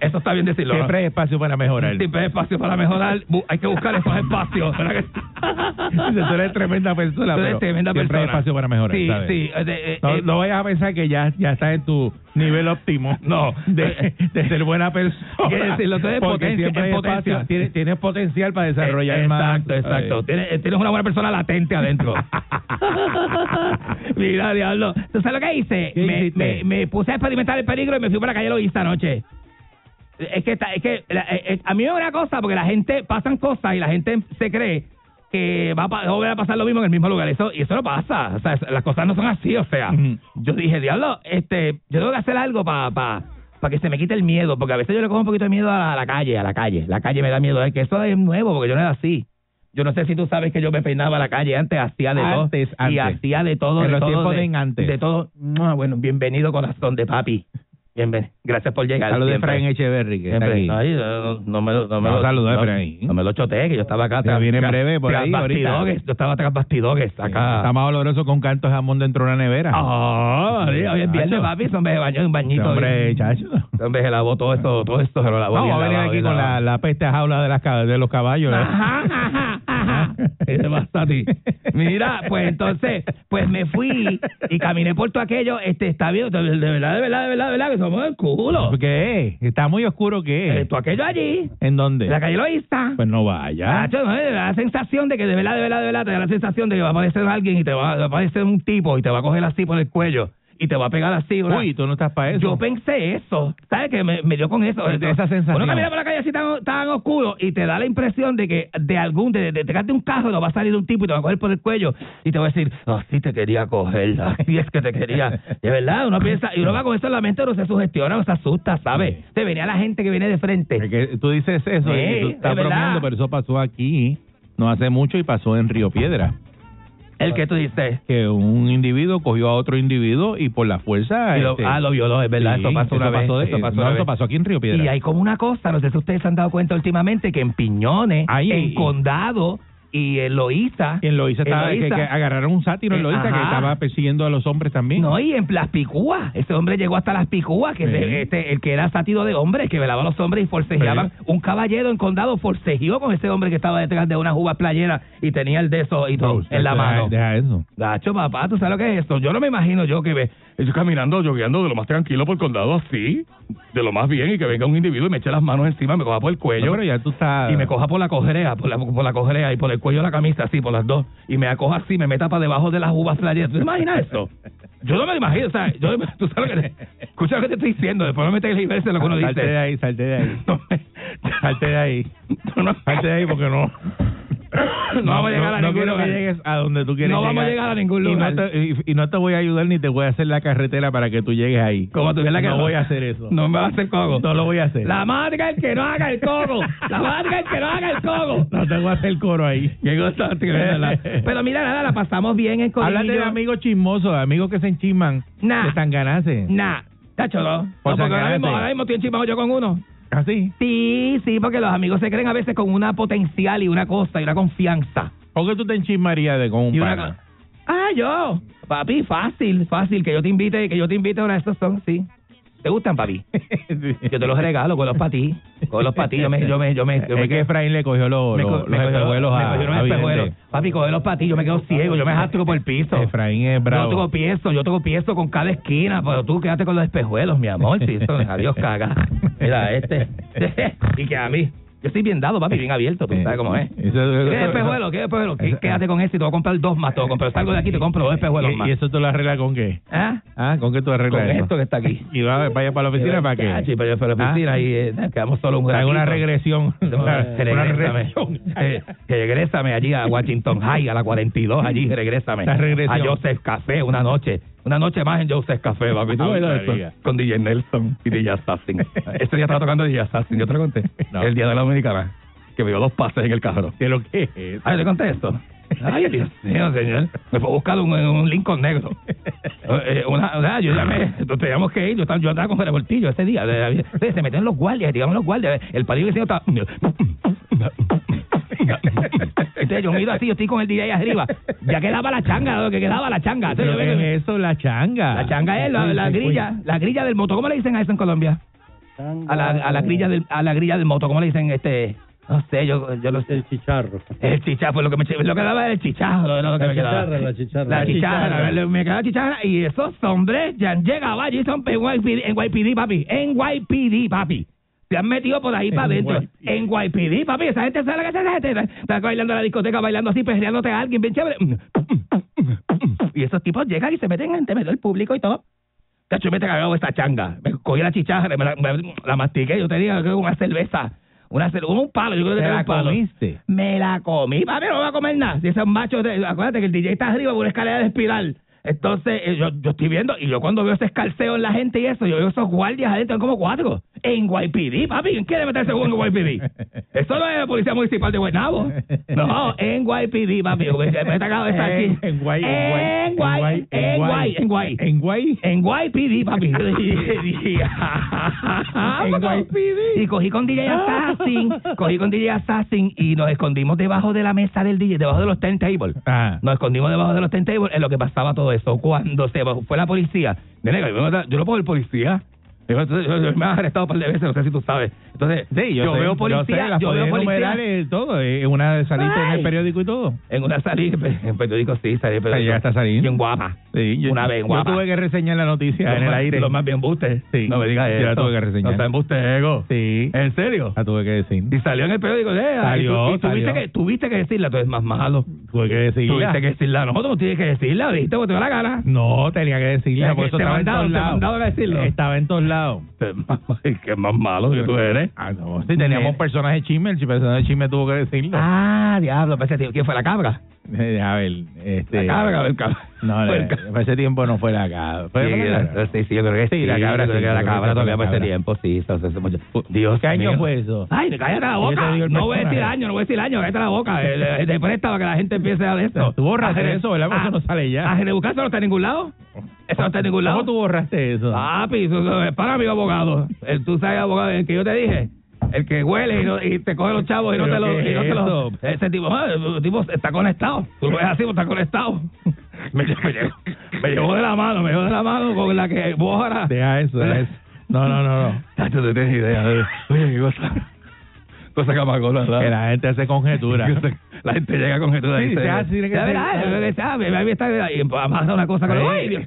Eso está bien decirlo. Siempre hay espacio para mejorar. Siempre hay espacio para mejorar. Hay que buscar esos espacios. ¿verdad que- Dice, Tú eres tremenda persona, Tú eres tremenda siempre hay espacio para mejorar. Sí, ¿sabes? sí. eh, eh, No, eh, no vayas a pensar que ya, ya estás en tu nivel óptimo. No. De, de ser buena persona. Que decirlo, tú eres Porque potencia- siempre hay en potencia. espacio. Tienes, tienes potencial para desarrollar eh, más. Exacto, exacto. Tienes, tienes una buena persona latente adentro. Mira, diablo. ¿Tú sabes lo que hice? ¿Qué Me, me, me puse a experimentar el peligro y me fui por la calle Loísta anoche. Es que, está- es que la- eh, eh, a mí me da una cosa, porque la gente, pasan cosas y la gente se cree que va a, va a pasar lo mismo en el mismo lugar. Eso, y eso no pasa. O sea, es- las cosas no son así. O sea, yo dije, diablo, este, yo tengo que hacer algo para pa, pa que se me quite el miedo, porque a veces yo le cojo un poquito de miedo a la, a la calle, a la calle. La calle me da miedo, es que eso es nuevo, porque yo no era así. Yo no sé si tú sabes que yo me peinaba a la calle antes, hacía de Antes, todo. Y antes. hacía de todo. En de los todo, tiempos de, de en antes. De todo. Bueno, bienvenido corazón de papi. Bienvenido. Gracias por llegar. Saludos siempre. Efraín Echeverry, que está aquí. Ay, no, no me lo... No, me No, lo- no-. No me lo choteé, que yo estaba acá. Ya viene en breve por ahí, ahorita. Yo estaba tras bastidores, acá. Está más oloroso con canto de jamón dentro de una nevera. Sí, hoy es viernes, papi, se bañó en un bañito. Hombre, chacho. Hombre se lavó todo esto, todo esto se lo lavó Vamos a venir aquí con la, la peste a jaula de, las, de los caballos. ¿eh? Ajá, ajá, ajá. ¿Qué te pasa a ti? Mira, pues entonces, pues me fui y caminé por todo aquello, este, está bien, de verdad, de verdad, de verdad, de verdad, que somos el culo. ¿Qué? ¿Está muy oscuro qué? Eh, todo aquello allí, ¿En dónde? en la calle Loísta. Pues no vaya. Nacho, no, te da la sensación de que de verdad, de verdad, de verdad, te da la sensación de que va a aparecer alguien y te va, va a aparecer un tipo y te va a coger así por el cuello y te va a pegar así. una- Uy, tú no estás para eso. Yo pensé eso, ¿sabes? Que me, me dio con eso. De esa sensación. Uno camina por la calle así tan, tan oscuro y te da la impresión de que de algún, de, de, de, de un carro, lo va a salir un tipo y te va a coger por el cuello y te va a decir, así te quería coger, así es que te quería. De verdad, uno piensa, y uno va con eso en la mente, uno se sugestiona, uno se asusta, ¿sabes? Te venía la gente que viene de frente. Es que tú dices eso Sí, y tú es estás verdad. bromeando, pero eso pasó aquí no hace mucho y pasó en Río Piedra. El que tú dices. Que un individuo cogió a otro individuo y por la fuerza. Lo- este, ah, lo violó, es verdad, sí, eso pasó una vez. de- eso pasó no, una eso vez. pasó aquí en Río Piedra. Y hay como una cosa, no sé si ustedes se han dado cuenta últimamente, que en Piñones, Ahí- en Condado y en Loíza... Y en Loíza estaba, que, Loíza- que agarraron un sátiro en Eh, Loíza que estaba persiguiendo a los hombres también. No, y en las picúas. Ese hombre llegó hasta las picúas, que Sí. ese- este, el que era sátiro de hombres, que velaba a los hombres y forcejeaban. Un caballero en condado forcejeó con ese hombre que estaba detrás de una juba playera y tenía el de eso y todo en la Deja- mano. Deja eso. Gacho, papá, ¿tú sabes lo que es esto? Yo no me imagino yo que ve, yo caminando, jogueando de lo más tranquilo por el condado así, de lo más bien, y que venga un individuo y me eche las manos encima, me coja por el cuello. No, pero ya tú estás. Y me coja por la cojrea, por la, por la cojrea y por el cuello de la camisa, así, por las dos. Y me acoja así, me meta para debajo de las uvas playeras. ¿Tú te imaginas eso? Yo no me lo imagino, o sea, yo, tú sabes lo que te, escucha lo que te estoy diciendo, después me metes el inverso lo que uno Salte de dice. ahí, salte de ahí. Salte de ahí. Salte de ahí porque no. No vamos a llegar a no ningún quiero lugar. que llegues a donde tú quieres No vamos a llegar a ningún Y lugar. no, te, y, y no te voy a ayudar ni te voy a hacer la carretera para que tú llegues ahí. Como tú la no voy a hacer eso. No me va a hacer coco. No lo voy a hacer. La marca el que no haga el coco. La marca el que no haga el coco. No te voy a hacer coro ahí. Qué cosa. Pero mira, nada, la pasamos bien en Corillo. Háblate de amigos chismosos, amigos que se enchisman. Nah. De Tanganase. Nah, tacho, no. No, Por porque ahora mismo, ahora mismo estoy enchismado yo con uno. ¿Así? Sí, sí, porque los amigos se creen a veces con una potencial y una cosa y una confianza. ¿Por qué tú te enchismarías de con un Y pana? Ah, yo. Papi, fácil, fácil. Que yo te invite, que yo te invite a una de estos son, sí. ¿Te gustan, papi? Yo te los regalo, con los para ti. Con los para ti. Yo me, yo me, yo me, yo me es que Efraín le cogió los, me los, co- los me cogió- espejuelos a, a espejuelos. Papi, coge los para ti. Yo me quedo ciego. Yo me jastro por el piso. Efraín es bravo. Yo tropiezo, yo tropiezo con cada esquina, pero tú quédate con los espejuelos, mi amor. Si eso, adiós, caga. Mira, este. y que a mí. Yo estoy bien dado, papi, bien abierto, tú sabes cómo es. Eso- ¿Qué espejuelo? ¿Qué Quédate con ese y te voy a comprar dos más. Te voy a comprar, salgo de aquí y te compro dos espejuelos ¿Y, más. y eso tú lo arreglas con qué? ¿Ah? Ah, ¿con qué tú Con arreglas eso? esto que está aquí. ¿Y va, vaya para la oficina para qué? Sí, pero yo para la oficina ¿Ah? y eh, quedamos solo un Haga una regresión. Una, regresión. eh, regrésame allí a Washington High, a la 42, allí, regrésame. La regresión. A Joseph Café, una noche. Una noche más en Joseph Café, papi. ¿Tú? María. Con DJ Nelson y DJ Assassin. Este día estaba tocando DJ Assassin, ¿yo te lo conté? No. El día de la Dominicana, que me dio dos pases en el carro. ¿Qué lo que es? Ay, ¿le conté esto? Ay, Dios mío, señor. Me fue a buscar un, un Lincoln negro. Eh, una, una- yo llamé, teníamos que ir, yo estaba, yo andaba con revoltillo ese día. De- de- se metieron los guardias, digamos los guardias. El parido vecino estaba... Entonces yo miro así, yo estoy con el DJ ahí arriba. Ya quedaba la changa, lo que quedaba la changa. Entonces, ¿Pero yo es eso? La changa. la changa es la, la grilla, la grilla del moto. ¿Cómo le dicen a eso en Colombia? A la, a la grilla del, a la grilla del moto, ¿cómo le dicen este? No sé, yo, yo lo sé. El chicharro. El chicharro, pues lo que me lo que daba era el chicharro, lo que La me quedaba. chicharra, la chicharra. La La chicharra, le- me quedaba chicharra y esos hombres ya han llegado allí son en YPD, en YPD, papi, en YPD, papi. Se han metido por ahí para adentro. En YPD, papi. Esa gente sabe que esa gente. Está bailando en la discoteca, bailando así, perreándote a alguien bien chévere. Y esos tipos llegan y se meten en medio del público y todo. Tacho, me he cagado esta changa. Me cogí la chicharra, me la, me la mastiqué. Yo tenía una cerveza. Una cer- un palo, yo creo que ¿Te la un palo. comiste? Me la comí, papi, no voy a comer nada. Si ese macho, de- acuérdate que el DJ está arriba por una escalera de espiral. Entonces, eh, yo, yo estoy viendo, y yo cuando veo ese escalceo en la gente y eso, yo veo esos guardias adentro, como cuatro. En YPD, papi, ¿quién quiere meterse en YPD? Eso no es la Policía Municipal de Guaynabo. No, en YPD, papi. Me he sacado esa En- chi- en Guay, en Guay, en Guay, en Guay. En Guay. En YPD, papi. En YPD. Y cogí con DJ Assassin, cogí con DJ Assassin y nos escondimos debajo de la mesa del DJ, debajo de los turntables. Ah. Nos escondimos debajo de los turntables en lo que pasaba todo eso. Cuando se fue la policía, yo no- puedo ver policía. Me has arrestado un par de veces, no sé si tú sabes. Entonces, Sí, yo, sé, veo yo policía, sé, las yo veo policía. todo, eh, una salita en el periódico y todo. En una salida, en periódico sí, salí en periódico. llegaste a salir. Bien guapa. Sí, yo, Una vez, yo guapa. tuve que reseñar la noticia en el aire. Lo más bien embuste. Sí, No me digas yo eso. la tuve que reseñar. No sea embuste, ego. Sí, ¿En serio? la tuve que decir. Y salió en el periódico. Eh, Salió, y tú- y tuviste, salió. que, tuviste que decirla, tú eres más malo. Tuve que decirla. Tuviste que decirla. No, tú tienes que decirla, dijiste porque te da la gana. No, tenía que decirla, por eso te estaba en todos lados. Estaba en todos lados. Qué más malo que tú eres. Ah, no, sí, teníamos un personaje chisme, el personaje chisme tuvo que decirlo. Ah, diablo, tiempo. ¿Quién fue la cabra? Eh, a ver, este... La cabra, el cabra. No, no, para ese tiempo no fue la cabra. ¿Fue Sí, la la- cabra? sí, sí, yo creo que sí. La cabra, sí, la cabra todavía para ese tiempo, sí. eso mucho. Dios ¿Qué año fue eso? Ay, cállate la te boca. No voy a decir año, no voy a decir año, cállate la boca. Eh, eh, Te presta para que la gente empiece a de esto. Tú borraste eso, ¿verdad? Porque eso no sale ya. ¿A Genebucar eso no está en ningún lado? Eso no está en ningún lado. ¿Cómo tú borraste eso? Papi, para mi abogado. El, tú sabes, abogado, el que yo te dije. El que huele y, no- y te coge los chavos y no ¿Pero te los... no es te los- eso? ese tipo, ah, el tipo está conectado. Tú lo ves así, pues está conectado. Me, me, llevó, me llevó de la mano, me llevó de la mano con la que vos ahora... Deja eso, deja eso. No, no, no, no. Tacho, tú tienes idea. de- Oye, qué cosa... Cosa que amagona, Que la gente hace conjetura. La gente llega con esto Sí, se hace, tiene que Ya ser. verás, lo que sabe, ahí está, y amasa una cosa con Sí.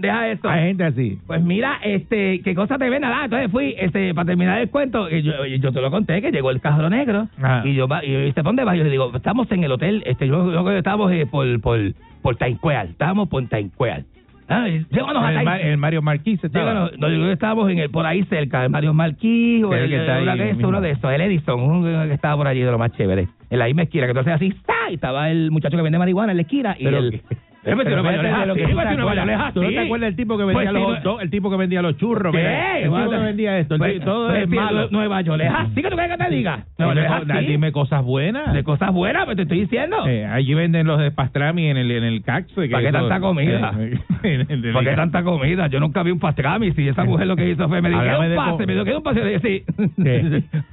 Deja esto. Hay gente así. Pues mira, este, qué cosa te ven, nada. Entonces fui, este, para terminar el cuento, y yo, yo te lo conté, que llegó el carro negro, Ah. y yo, va- y yo, ¿y dónde vas? Yo le digo, estamos en el hotel, este, yo, yo creo que estábamos eh, por, por, por Taincueal, estábamos por Taincueal. Ah, llévanos a El, Tain- Ma- el Mario Marquís estaba. No, yo estábamos en el, por ahí cerca, el Mario Marquís, o el el, que está ahí de esos, mismo. uno de esos, el Edison, uno que estaba por allí de lo más chévere, en la misma esquina, que entonces así, ¡sa! y estaba el muchacho que vende marihuana en la esquina, y Pero el... lo que así, tú me te tiro acuerdas. payoles ¿Tú no te acuerdas del tipo que Pues vendía sí, los? El tipo que vendía los churros. ¿Qué? El tipo que vendía esto. pues, todo pues, es sí, malo. Nueva York es así que tú quieres que te diga. Es Dime, cosas buenas. De cosas buenas, pues te estoy diciendo. Eh, allí venden los de pastrami en el en el Caxo. ¿Para qué tanta comida? eh, ¿Por qué tanta comida? Yo nunca vi un pastrami. Si esa mujer lo que hizo fue me dijo, Háblame ¿qué de un pase? Me dijo, ¿qué un pase? Sí.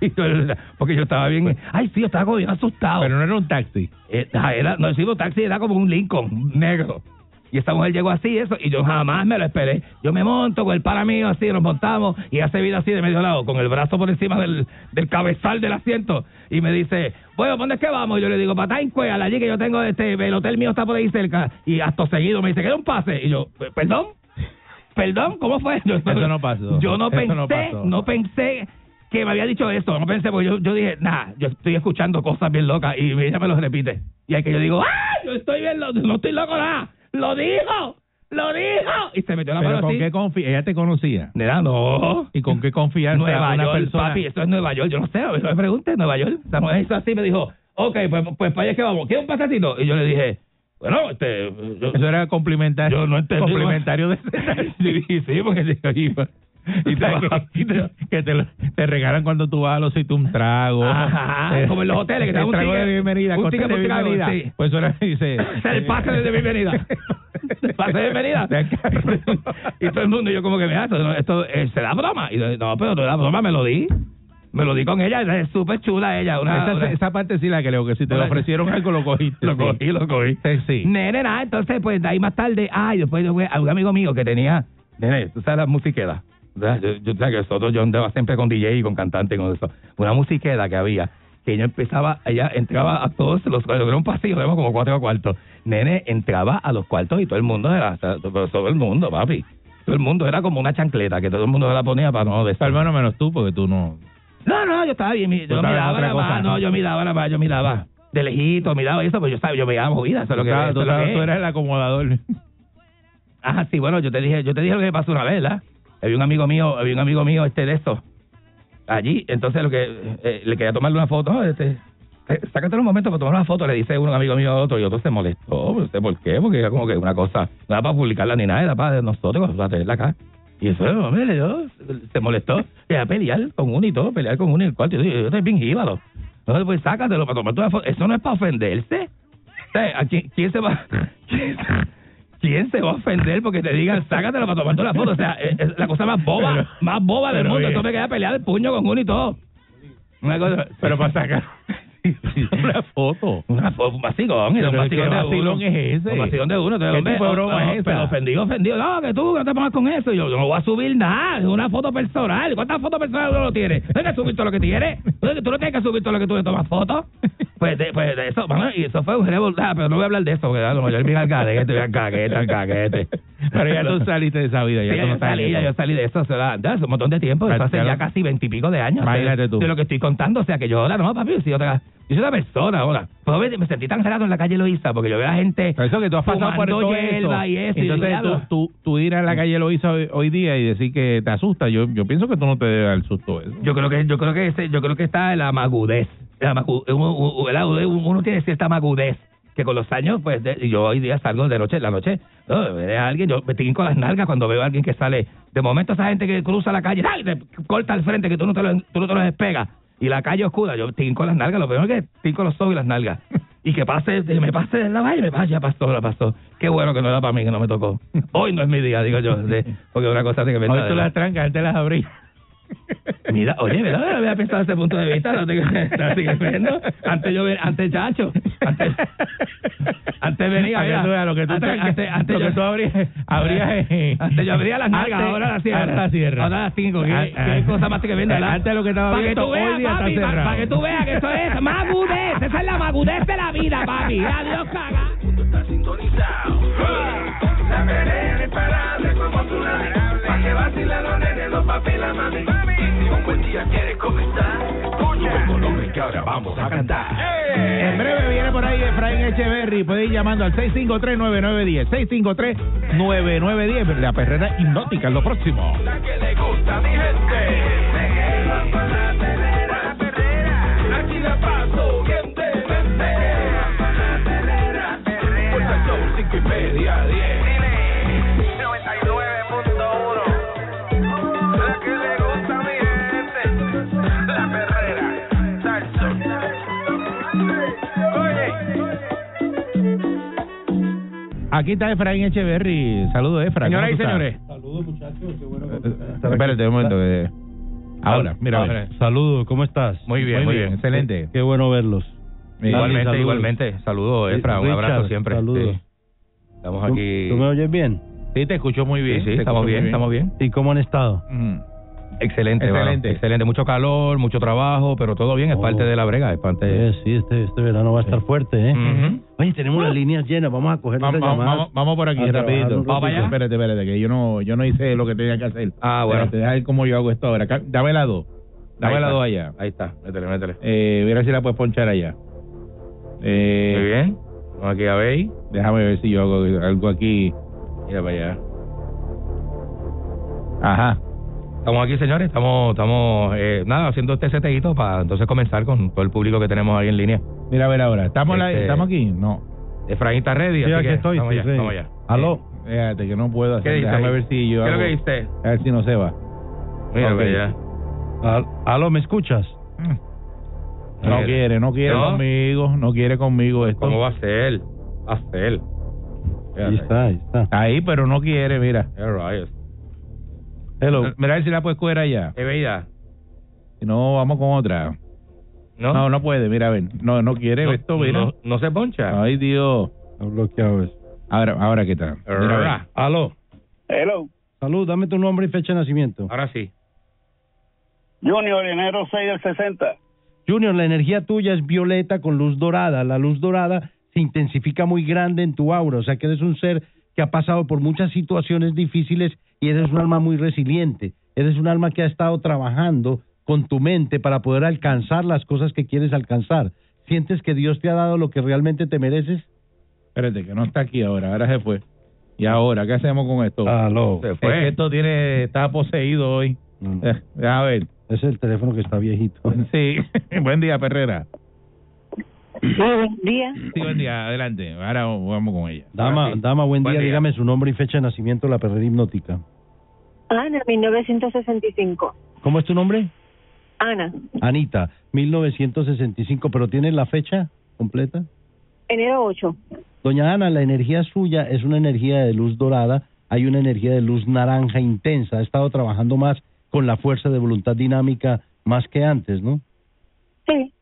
Porque yo estaba bien. Ay, sí, yo estaba bien asustado. Pero no era un taxi. Eh, era, no, sí, un taxi era como un Lincoln negro. Y esa mujer llegó así, eso, y yo jamás me lo esperé. Yo me monto con el para mío así, nos montamos, y se vino así de medio lado, con el brazo por encima del, del cabezal del asiento, y me dice, bueno, ¿dónde es que vamos? Y yo le digo, para Taincueal, allí que yo tengo, este, el hotel mío está por ahí cerca, y acto seguido me dice, ¿queda un pase? Y yo, ¿perdón? ¿Perdón? ¿Cómo fue? Yo, Eso no pasó. Yo no Eso pensé, no pensé que me había dicho eso, no pensé, porque yo, yo dije, nah, yo estoy escuchando cosas bien locas, y ella me lo repite. Y hay que yo digo, ¡ah! Yo estoy bien, lo- no estoy loco nada, lo dijo, lo dijo. Y se metió la Pero mano con así. qué confía. Ella te conocía. Nena, no. ¿Y con qué confianza Nueva una York, persona? papi, esto es Nueva York, yo no sé, no me pregunte, Nueva York. Esa mujer hizo así, me dijo, ok, pues, pues para allá que vamos, ¿quieres un pasecito? Y yo le dije, bueno, este... yo- Eso era complementario. Yo no entendí. Complementario de sí, sí, porque yo iba... Y te que, que te, lo- te regalan cuando tú vas a los sitios un trago. Ajá, como en los hoteles, que te dan un trago de bienvenida, un ticket de bienvenida. sí. Pues eso era, dice... El pase de bienvenida. Pase de bienvenida. y todo el mundo, yo como que, mira, esto, esto eh, ¿se da broma? Y yo, no, pero no da broma, me lo di. Me lo di con ella, es súper chula ella. Una, esa, una- esa parte sí la creo, que si te Una- ofrecieron algo lo cogiste. Lo sí. cogí, lo cogí. Sí. Nene, nada, entonces, pues, de ahí más tarde, ay, después yo a un amigo mío que tenía, nene, tú sabes la musiquera. Yo, yo que nosotros, yo andaba siempre con DJ y con cantante y con eso. Una musiquera que había, que ella empezaba, ella entraba a todos los cuartos, era un pasillo, como cuatro cuartos. Nene, entraba a los cuartos y todo el mundo era, todo el mundo, papi. Todo el mundo era como una chancleta, que todo el mundo se la ponía para no besar. hermano menos tú, porque tú no... No, no, yo estaba bien, yo miraba la cosa. mano, yo miraba la mano, yo miraba de lejito, miraba eso, pues yo sabía, yo me movida, eso es lo que tú, estabas- eso tú es lo estabas- que tú es. eras el acomodador. Ajá, sí, bueno, yo te dije, yo te dije lo que pasó una vez, ¿verdad? Había un amigo mío, había un amigo mío este de esto allí, entonces lo que eh, le quería tomarle una foto, este, eh, sácate un momento para tomar una foto, le dice un amigo mío a otro y otro se molestó, no sé por qué, porque era como que una cosa, no era para publicarla ni nada, era para nosotros, para tenerla acá. Y eso, hombre, dio, se molestó, y a pelear con uno y todo, pelear con uno y el cuarto, yo, yo estoy bien. Entonces, pues sácatelo para tomarte una foto, eso no es para ofenderse. O sea, ¿a quién, quién se va? quién- ¿Quién se va a ofender porque te digan sácatelo para tomarte una foto? O sea, es, es la cosa más boba, Pero- más boba del mundo. oye. Esto me queda pelear el puño con uno y todo. Una cosa, Pero para sacar una foto. una foto, un vacilón, Pero un ¿qué vacilón de vacilón es ese? Un vacilón de uno. Entonces, ¿Qué tipo de oh, broma oh, es esa? Pero ofendido, ofendido. No, que tú no te pongas con eso. Yo, yo no voy a subir nada. Es una foto personal. ¿Cuántas fotos personales uno tiene? Tienes que subir todo lo que tiene. Entonces, Tú no tienes que subir todo lo que tú le tomas fotos. Pues de, pues de eso, bueno, y eso fue un revoltada, pero no voy a hablar de eso, porque a lo mejor viene al caguete, al caguete, al caguete. Pero ya tú saliste de esa vida. Ya Sí, tú no yo salí, ya yo salí de eso, da, hace un montón de tiempo, eso hace ya casi veintipico de años. Imagínate tú. De lo que estoy contando, o sea, que yo ahora no, papi, si yo, te- yo soy una persona ahora. Pues, me- sentí tan raro en la calle Loíza, porque yo veo a gente Pero eso que tú has pasado por todo eso. y eso. y Entonces digo, tú, tú, tú ir a la calle lo hizo hoy, hoy día y decir que te asusta. Yo yo pienso que tú no te debes dar susto eso. Yo creo que yo creo que ese, yo creo que está la magudez. La uno, tiene cierta magudez que con los años, pues de- yo hoy día salgo de noche, la noche, no, a alguien, yo me tinco las nalgas cuando veo a alguien que sale. De momento esa gente que cruza la calle, ¡ay! te corta al frente que tú no te lo, tú no te lo despegas. Y la calle oscura, yo tinco las nalgas, lo primero que tinco los ojos y las nalgas. Y que pase, que me pase de la valle, me pase, ya pasó, ya pasó. Qué bueno que no era para mí, que no me tocó. Hoy no es mi día, digo yo, de- porque una cosa así que me Hoy tú las trancas, te las abrí. Mira, oye, ¿verdad? No había pensado desde ese punto de vista. No te, no te viendo. Antes yo, antes chacho, antes, antes venía, Para mira, tú lo que tú antes, antes, antes lo yo, que tú abrías, abrías eh, antes yo abría las nalgas, antes- ahora las cierro. ahora las cierras. Ahora las cinco, ¿qué, Ah, qué ah. cosa más que vende, ¿verdad? Antes lo que estaba Para que tú veas, hoy día está papi, para, cerrado. que tú veas que eso es magudez, esa es la magudez de la vida, papi. Adiós, caga. Está sintonizado. La perrera imparable como tsunami. Pa' que vacilen papela, mami. mami. Si un buen día quieres comenzar, escucha. que ahora vamos a cantar. Yeah. En breve viene por ahí Efraín Echeverry. Puede ir llamando al 653-9910. 653-9910. La perrera hipnótica es lo próximo. La que le gusta a mi gente. Pues media 10 Aquí está Efraín Echeverry. Saludos, Efraín. Señoras y ¿Cómo tú señores. estás? Eh, Espérate un momento. eh. Ahora, mira. Saludos, ¿cómo estás? Muy bien, muy bien. Excelente. Qué bueno verlos. Igualmente, saludos. igualmente. Saludos, Efra, un Richard, abrazo siempre. saludos. Sí. Estamos ¿Tú, aquí. tú me oyes bien? Sí, te escucho muy bien. Sí, sí, estamos bien, estamos bien. ¿Y cómo han estado? Mm. Excelente, Excelente. excelente. Mucho calor, mucho trabajo, pero todo bien, es Oh. parte de la brega, es parte Eh, sí, este, este verano va a estar fuerte, ¿eh? Oye, tenemos las líneas llenas, vamos a coger Vamos, vamos, por aquí, a trabajar rapidito. Vamos para ratito. allá. Espérate, espérate, que yo no, yo no hice lo que tenía que hacer. Ah, bueno. Espérate, deja ver cómo yo hago esto ahora. Dame la dos. Dame Ahí la está. dos allá. Ahí está, métele, métele. Eh, mira si la puedes ponchar allá. Eh, Muy bien. Vamos aquí a ver. Déjame ver si yo hago algo aquí. Mira para allá. Ajá. Estamos aquí, señores. Estamos, estamos eh, nada, haciendo este seteíto para entonces comenzar con todo el público que tenemos ahí en línea. Mira a ver ahora. ¿Estamos, la- Este- ¿estamos aquí? No. Efraín está ready, Sí, así aquí que estoy, vamos sí, sí. vamos allá. Aló. Fíjate que no puedo ¿Qué hacer. dice Déjame ahí? ver si yo ¿Qué es lo hago- que dice? A ver si no se va. Mira Ok. para allá. Al- Aló, ¿me escuchas? No Mira. quiere, no quiere ¿No? conmigo, no quiere conmigo esto. ¿Cómo va a ser? Va a ser. Ahí está, ahí está. Ahí, pero no quiere, mira. Qué rayos. Hello. Mira a ver si la puedes coger allá. ¿Qué veía? Si no, vamos con otra. ¿No? No, no puede, mira, a ver. No, no quiere No, esto, mira. no, no se poncha. Ay, Dios. Está bloqueado eso. Ahora, ahora qué tal. Mira. Aló. Hello. Salud, dame tu nombre y fecha de nacimiento. Ahora sí. Junior, enero 6 del 60. Junior, la energía tuya es violeta con luz dorada. La luz dorada se intensifica muy grande en tu aura, o sea que eres un ser que ha pasado por muchas situaciones difíciles y eres un alma muy resiliente. Eres un alma que ha estado trabajando con tu mente para poder alcanzar las cosas que quieres alcanzar. ¿Sientes que Dios te ha dado lo que realmente te mereces? Espérate, que no está aquí ahora, ahora se fue. ¿Y ahora qué hacemos con esto? Aló. Es que esto tiene, está poseído hoy. Mm. Eh, a ver. Es el teléfono que está viejito. Sí. buen día, Perrera. Buenos días. Sí, buen día. Adelante. Ahora vamos con ella. Dama, dama, buen Buen día. día. Dígame su nombre y fecha de nacimiento, la perrera hipnótica. Ana, 1965. ¿Cómo es tu nombre? Ana, Anita, 1965, pero ¿tienes la fecha completa? enero 8. Doña Ana, la energía suya es una energía de luz dorada, hay una energía de luz naranja intensa, ha estado trabajando más con la fuerza de voluntad dinámica más que antes, ¿no? Sí,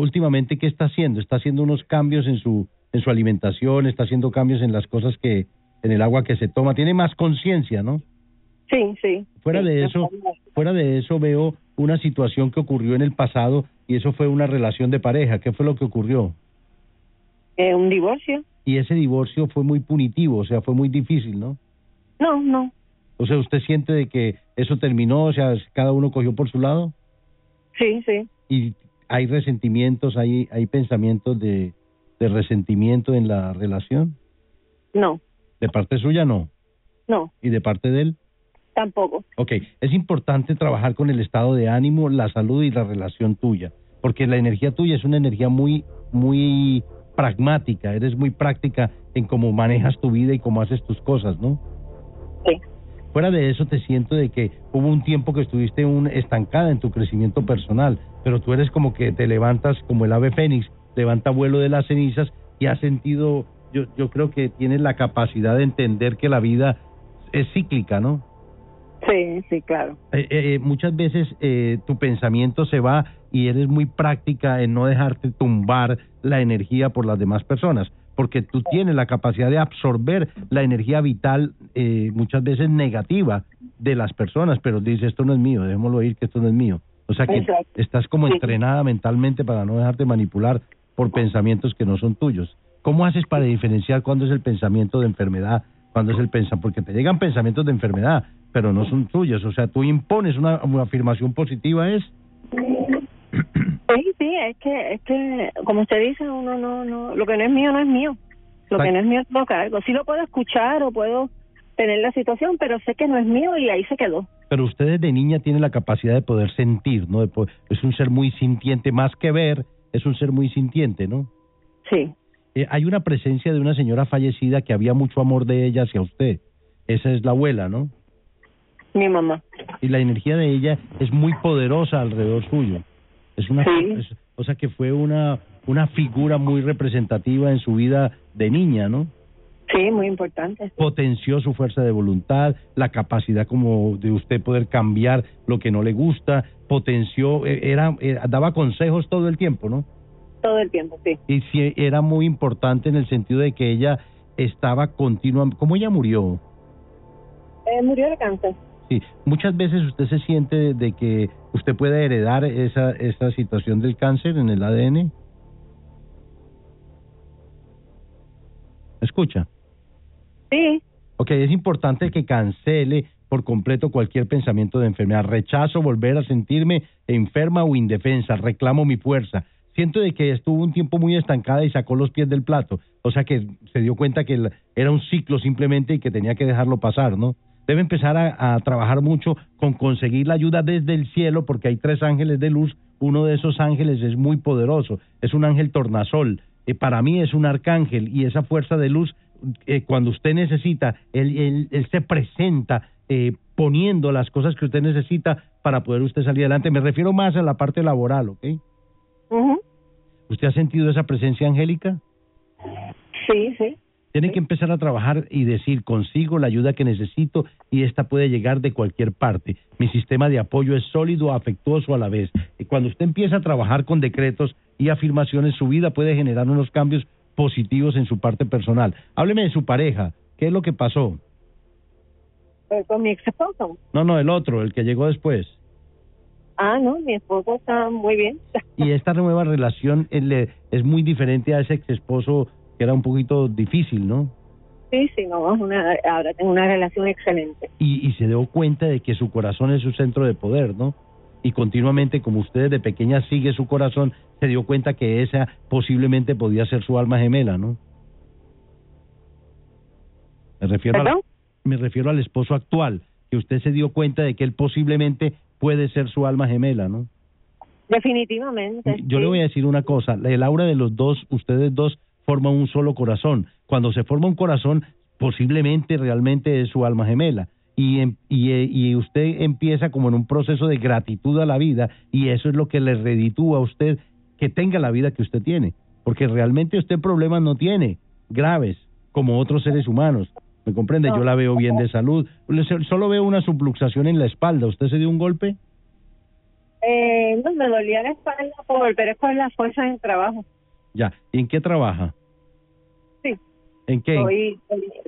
Últimamente, ¿qué está haciendo? Está haciendo unos cambios en su, en su alimentación, está haciendo cambios en las cosas que, en el agua que se toma, tiene más conciencia, ¿no? sí, sí. Fuera Sí, de eso, fuera de eso veo una situación que ocurrió en el pasado y eso fue una relación de pareja. ¿Qué fue lo que ocurrió? Eh, ¿Un divorcio? Y ese divorcio fue muy punitivo, o sea, fue muy difícil, ¿no? No, no. O sea, ¿usted siente de que eso terminó, o sea, cada uno cogió por su lado? Sí, sí. Y hay resentimientos, hay, hay pensamientos de, de resentimiento en la relación. No, De parte suya, no. no, Y de parte de él. tampoco. Ok, es importante trabajar con el estado de ánimo, la salud y la relación tuya, porque la energía tuya es una energía muy, muy pragmática, eres muy práctica en cómo manejas tu vida y cómo haces tus cosas, ¿no? Sí. Fuera de eso te siento de que hubo un tiempo que estuviste un, estancada en tu crecimiento personal, pero tú eres como que te levantas como el ave fénix, levanta vuelo de las cenizas y has sentido, yo, yo creo que tienes la capacidad de entender que la vida es cíclica, ¿no? Sí, sí, claro. Eh, eh, muchas veces eh, tu pensamiento se va y eres muy práctica en no dejarte tumbar la energía por las demás personas, porque tú tienes la capacidad de absorber la energía vital eh, muchas veces negativa de las personas, pero dices, esto no es mío, dejémoslo ir, que esto no es mío. O sea que Exacto. estás como Sí. entrenada mentalmente para no dejarte manipular por pensamientos que no son tuyos. ¿Cómo haces para diferenciar cuándo es el pensamiento de enfermedad, cuándo es el pensamiento? Porque te llegan pensamientos de enfermedad, pero no son tuyos. O sea, tú impones una, una afirmación positiva, es. Sí, sí, es que, es que, como usted dice, uno no, no, lo que no es mío no es mío. Lo que no es mío lo cargo. Sí lo puedo escuchar o puedo tener la situación, pero sé que no es mío y ahí se quedó. Pero usted desde niña tiene la capacidad de poder sentir, ¿no? Es un ser muy sintiente, más que ver, es un ser muy sintiente, ¿no? Sí, Eh, hay una presencia de una señora fallecida que había mucho amor de ella hacia usted. Esa es la abuela, ¿no? mi mamá. y la energía de ella es muy poderosa alrededor suyo. Es una, Sí. es- o sea que fue una una figura muy representativa en su vida de niña, ¿no? Sí, muy importante. Potenció su fuerza de voluntad, la capacidad como de usted poder cambiar lo que no le gusta, potenció, eh, era, eh, daba consejos todo el tiempo, ¿no? Todo el tiempo, sí. Y sí, era muy importante en el sentido de que ella estaba continuamente, ¿cómo ella murió? Eh, murió de cáncer. Sí, muchas veces usted se siente de que usted puede heredar esa, esa situación del cáncer en el ADN. Escucha. Sí, Ok, es importante que cancele por completo cualquier pensamiento de enfermedad. Rechazo volver a sentirme enferma o indefensa. Reclamo mi fuerza. Siento de que estuvo un tiempo muy estancada y sacó los pies del plato. O sea que se dio cuenta que era un ciclo simplemente y que tenía que dejarlo pasar, ¿no? Debe empezar a, a trabajar mucho con conseguir la ayuda desde el cielo porque hay tres ángeles de luz. Uno de esos ángeles es muy poderoso. Es un ángel tornasol. Eh, para mí es un arcángel y esa fuerza de luz eh, cuando usted necesita, él, él, él se presenta eh, poniendo las cosas que usted necesita para poder usted salir adelante. Me refiero más a la parte laboral, ¿ok? ¿Usted ha sentido esa presencia angélica? sí, sí. Tiene que empezar a trabajar y decir, consigo la ayuda que necesito y esta puede llegar de cualquier parte. Mi sistema de apoyo es sólido, afectuoso a la vez. Y cuando usted empieza a trabajar con decretos y afirmaciones, su vida puede generar unos cambios positivos en su parte personal. Hábleme de su pareja. ¿Qué es lo que pasó? Eh, con mi ex esposo. No, no, el otro, el que llegó después. Ah, no, mi esposo está muy bien. Y esta nueva relación le- es muy diferente a ese ex esposo que era un poquito difícil, ¿no? Sí, sí, no, es una, ahora tengo una relación excelente. y, y se dio cuenta de que su corazón es su centro de poder, ¿no? Y continuamente, como usted de pequeña sigue su corazón, se dio cuenta que esa posiblemente podía ser su alma gemela, ¿no? Me refiero, a la- me refiero al esposo actual, que usted se dio cuenta de que él posiblemente puede ser su alma gemela, ¿no? Definitivamente. Yo le voy a decir una cosa, el aura de los dos, ustedes dos forman un solo corazón. Cuando se forma un corazón, posiblemente realmente es su alma gemela. Y, em- y, eh, y usted empieza como en un proceso de gratitud a la vida y eso es lo que le reditúa a usted que tenga la vida que usted tiene. Porque realmente usted problemas no tiene graves como otros seres humanos. ¿Me comprende? Yo la veo bien de salud. Solo veo una subluxación en la espalda. ¿Usted se dio un golpe? Eh, no, me dolía la espalda, por, pero es por las fuerzas del trabajo. Ya. ¿Y en qué trabaja? Sí. ¿En qué? Soy,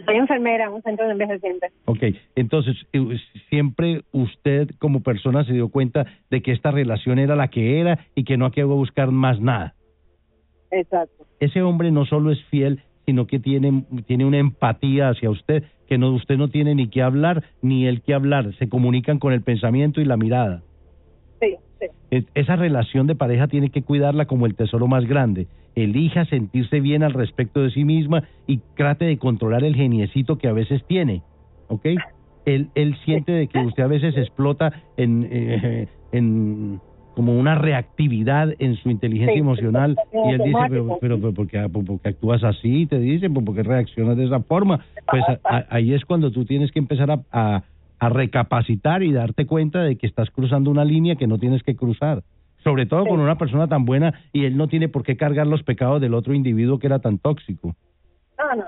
soy enfermera en un centro de envejecientes. Ok, entonces eh, siempre usted como persona se dio cuenta de que esta relación era la que era y que no había que buscar más nada. Exacto. Ese hombre no solo es fiel, sino que tiene, tiene una empatía hacia usted, que no usted no tiene ni que hablar ni él que hablar, se comunican con el pensamiento y la mirada. Es- Esa relación de pareja tiene que cuidarla como el tesoro más grande. Elija sentirse bien al respecto de sí misma y trate de controlar el geniecito que a veces tiene, ¿ok? Él, él siente de que usted a veces explota en, eh, en como una reactividad en su inteligencia Sí, emocional y él dice, pero, pero, pero ¿por, qué, por qué actúas así? Te dice, ¿por qué reaccionas de esa forma? Pues a- a- ahí es cuando tú tienes que empezar a, a, a recapacitar y darte cuenta de que estás cruzando una línea que no tienes que cruzar. Sobre todo con una persona tan buena y él no tiene por qué cargar los pecados del otro individuo que era tan tóxico. No, no.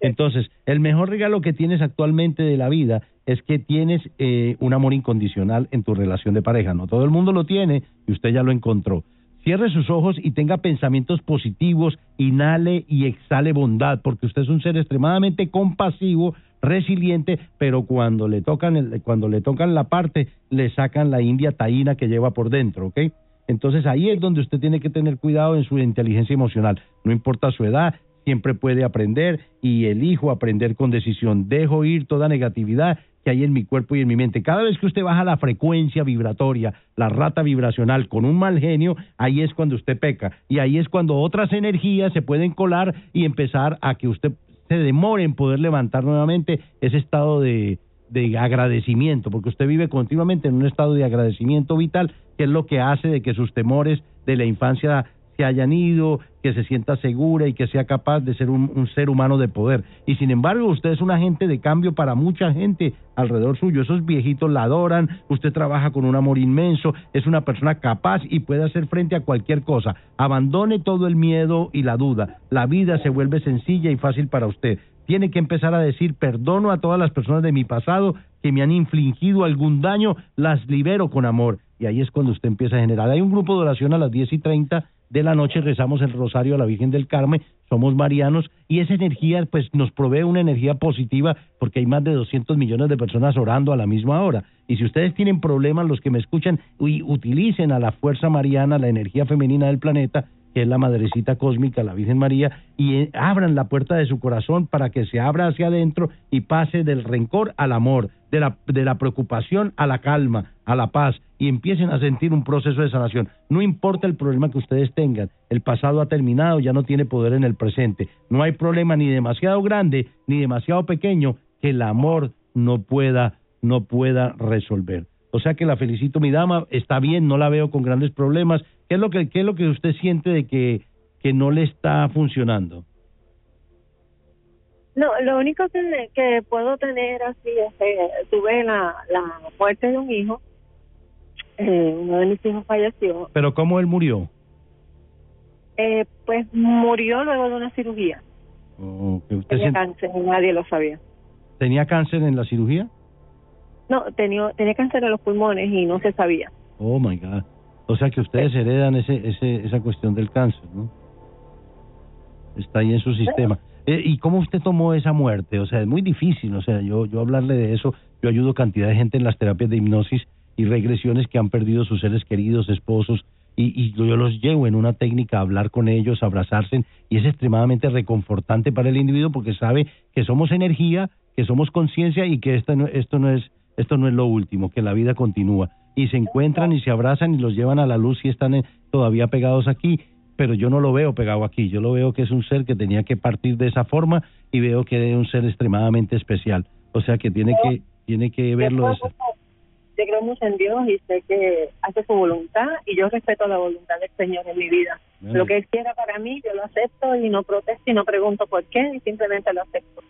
Entonces, el mejor regalo que tienes actualmente de la vida es que tienes eh, un amor incondicional en tu relación de pareja. No todo el mundo lo tiene y usted ya lo encontró. Cierre sus ojos y tenga pensamientos positivos, inhale y exhale bondad, porque usted es un ser extremadamente compasivo, resiliente, pero cuando le tocan el- cuando le tocan la parte, le sacan la india taína que lleva por dentro, ¿ok? Entonces ahí es donde usted tiene que tener cuidado en su inteligencia emocional. No importa su edad, siempre puede aprender y elijo aprender con decisión. Dejo ir toda negatividad que hay en mi cuerpo y en mi mente. Cada vez que usted baja la frecuencia vibratoria, la rata vibracional con un mal genio, ahí es cuando usted peca. Y ahí es cuando otras energías se pueden colar y empezar a que usted se demore en poder levantar nuevamente ese estado de, de agradecimiento, porque usted vive continuamente en un estado de agradecimiento vital, que es lo que hace de que sus temores de la infancia se hayan ido, que se sienta segura y que sea capaz de ser un, un ser humano de poder. Y sin embargo, usted es un agente de cambio para mucha gente alrededor suyo. Esos viejitos la adoran, usted trabaja con un amor inmenso, es una persona capaz y puede hacer frente a cualquier cosa. Abandone todo el miedo y la duda. La vida se vuelve sencilla y fácil para usted. Tiene que empezar a decir, perdono a todas las personas de mi pasado que me han infligido algún daño, las libero con amor. Y ahí es cuando usted empieza a generar. Hay un grupo de oración a las 10 y 30 de la noche, rezamos el rosario a la Virgen del Carmen, somos marianos, y esa energía pues nos provee una energía positiva porque hay más de 200 millones de personas orando a la misma hora. Y si ustedes tienen problemas, los que me escuchan, uy, utilicen a la fuerza mariana, la energía femenina del planeta, que es la madrecita cósmica, la Virgen María, y eh, abran la puerta de su corazón para que se abra hacia adentro y pase del rencor al amor, de la, de la preocupación a la calma, a la paz, y empiecen a sentir un proceso de sanación. No importa el problema que ustedes tengan, el pasado ha terminado, ya no tiene poder en el presente. No hay problema ni demasiado grande ni demasiado pequeño que el amor no pueda, no pueda resolver. O sea que la felicito, mi dama, está bien, no la veo con grandes problemas. ¿Qué es lo que, qué es lo que usted siente de que, que no le está funcionando? No, lo único que, que puedo tener así es que tuve la, la muerte de un hijo. Eh, uno de mis hijos falleció. Pero ¿cómo él murió? Eh, pues murió luego de una cirugía. ¿O que usted Tenía se- cáncer y nadie lo sabía. tenía cáncer en la cirugía? No, tenía, tenía cáncer en los pulmones y no se sabía. Oh my God. O sea que ustedes heredan ese, ese, esa cuestión del cáncer, ¿no? Está ahí en su sistema. Eh, ¿Y cómo usted tomó esa muerte? O sea, es muy difícil. O sea, yo, yo hablarle de eso, yo ayudo cantidad de gente en las terapias de hipnosis y regresiones que han perdido sus seres queridos, esposos, y, y yo los llevo en una técnica a hablar con ellos, a abrazarse, y es extremadamente reconfortante para el individuo porque sabe que somos energía, que somos conciencia y que esto no, esto no es esto no es lo último, que la vida continúa. Y se encuentran y se abrazan y los llevan a la luz y están eh, todavía pegados aquí. pero yo no lo veo pegado aquí. Yo lo veo que es un ser que tenía que partir de esa forma y veo que es un ser extremadamente especial. O sea que tiene que tiene que verlo de esa- Yo creo mucho en Dios y sé que hace su voluntad y yo respeto la voluntad del Señor en mi vida. Bueno. Lo que Él quiera para mí, yo lo acepto y no protesto y no pregunto por qué y simplemente lo acepto.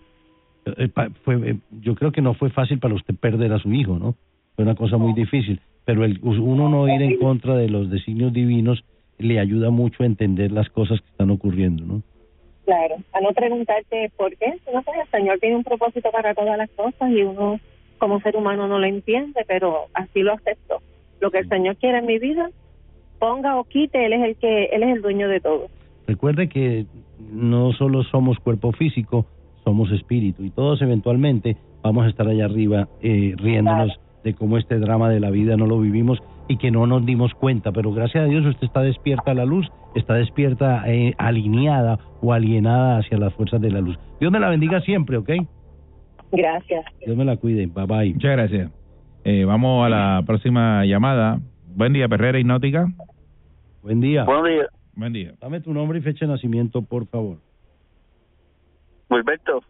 eh, pa- fue, eh, yo creo que no fue fácil para usted perder a su hijo, ¿no? Fue una cosa muy difícil, pero el, uno no ir en contra de los designios divinos le ayuda mucho a entender las cosas que están ocurriendo, ¿no? Claro, a no preguntarte por qué, no sé, el Señor tiene un propósito para todas las cosas y uno como ser humano no lo entiende, pero así lo acepto. Lo que el Señor quiere en mi vida, ponga o quite, Él es el que, Él es el dueño de todo. Recuerde que no solo somos cuerpo físico, somos espíritu y todos eventualmente vamos a estar allá arriba eh, riéndonos de cómo este drama de la vida no lo vivimos y que no nos dimos cuenta, pero gracias a Dios usted está despierta a la luz, está despierta, eh, alineada o alienada hacia las fuerzas de la luz. Dios me la bendiga siempre, ¿ok? Gracias. Dios me la cuide, bye bye. Muchas gracias. Eh, vamos a la próxima llamada. Buen día, Perrera Hipnótica. Buen día. Buenos días, Buen día. Dame tu nombre y fecha de nacimiento, por favor. Wilberto.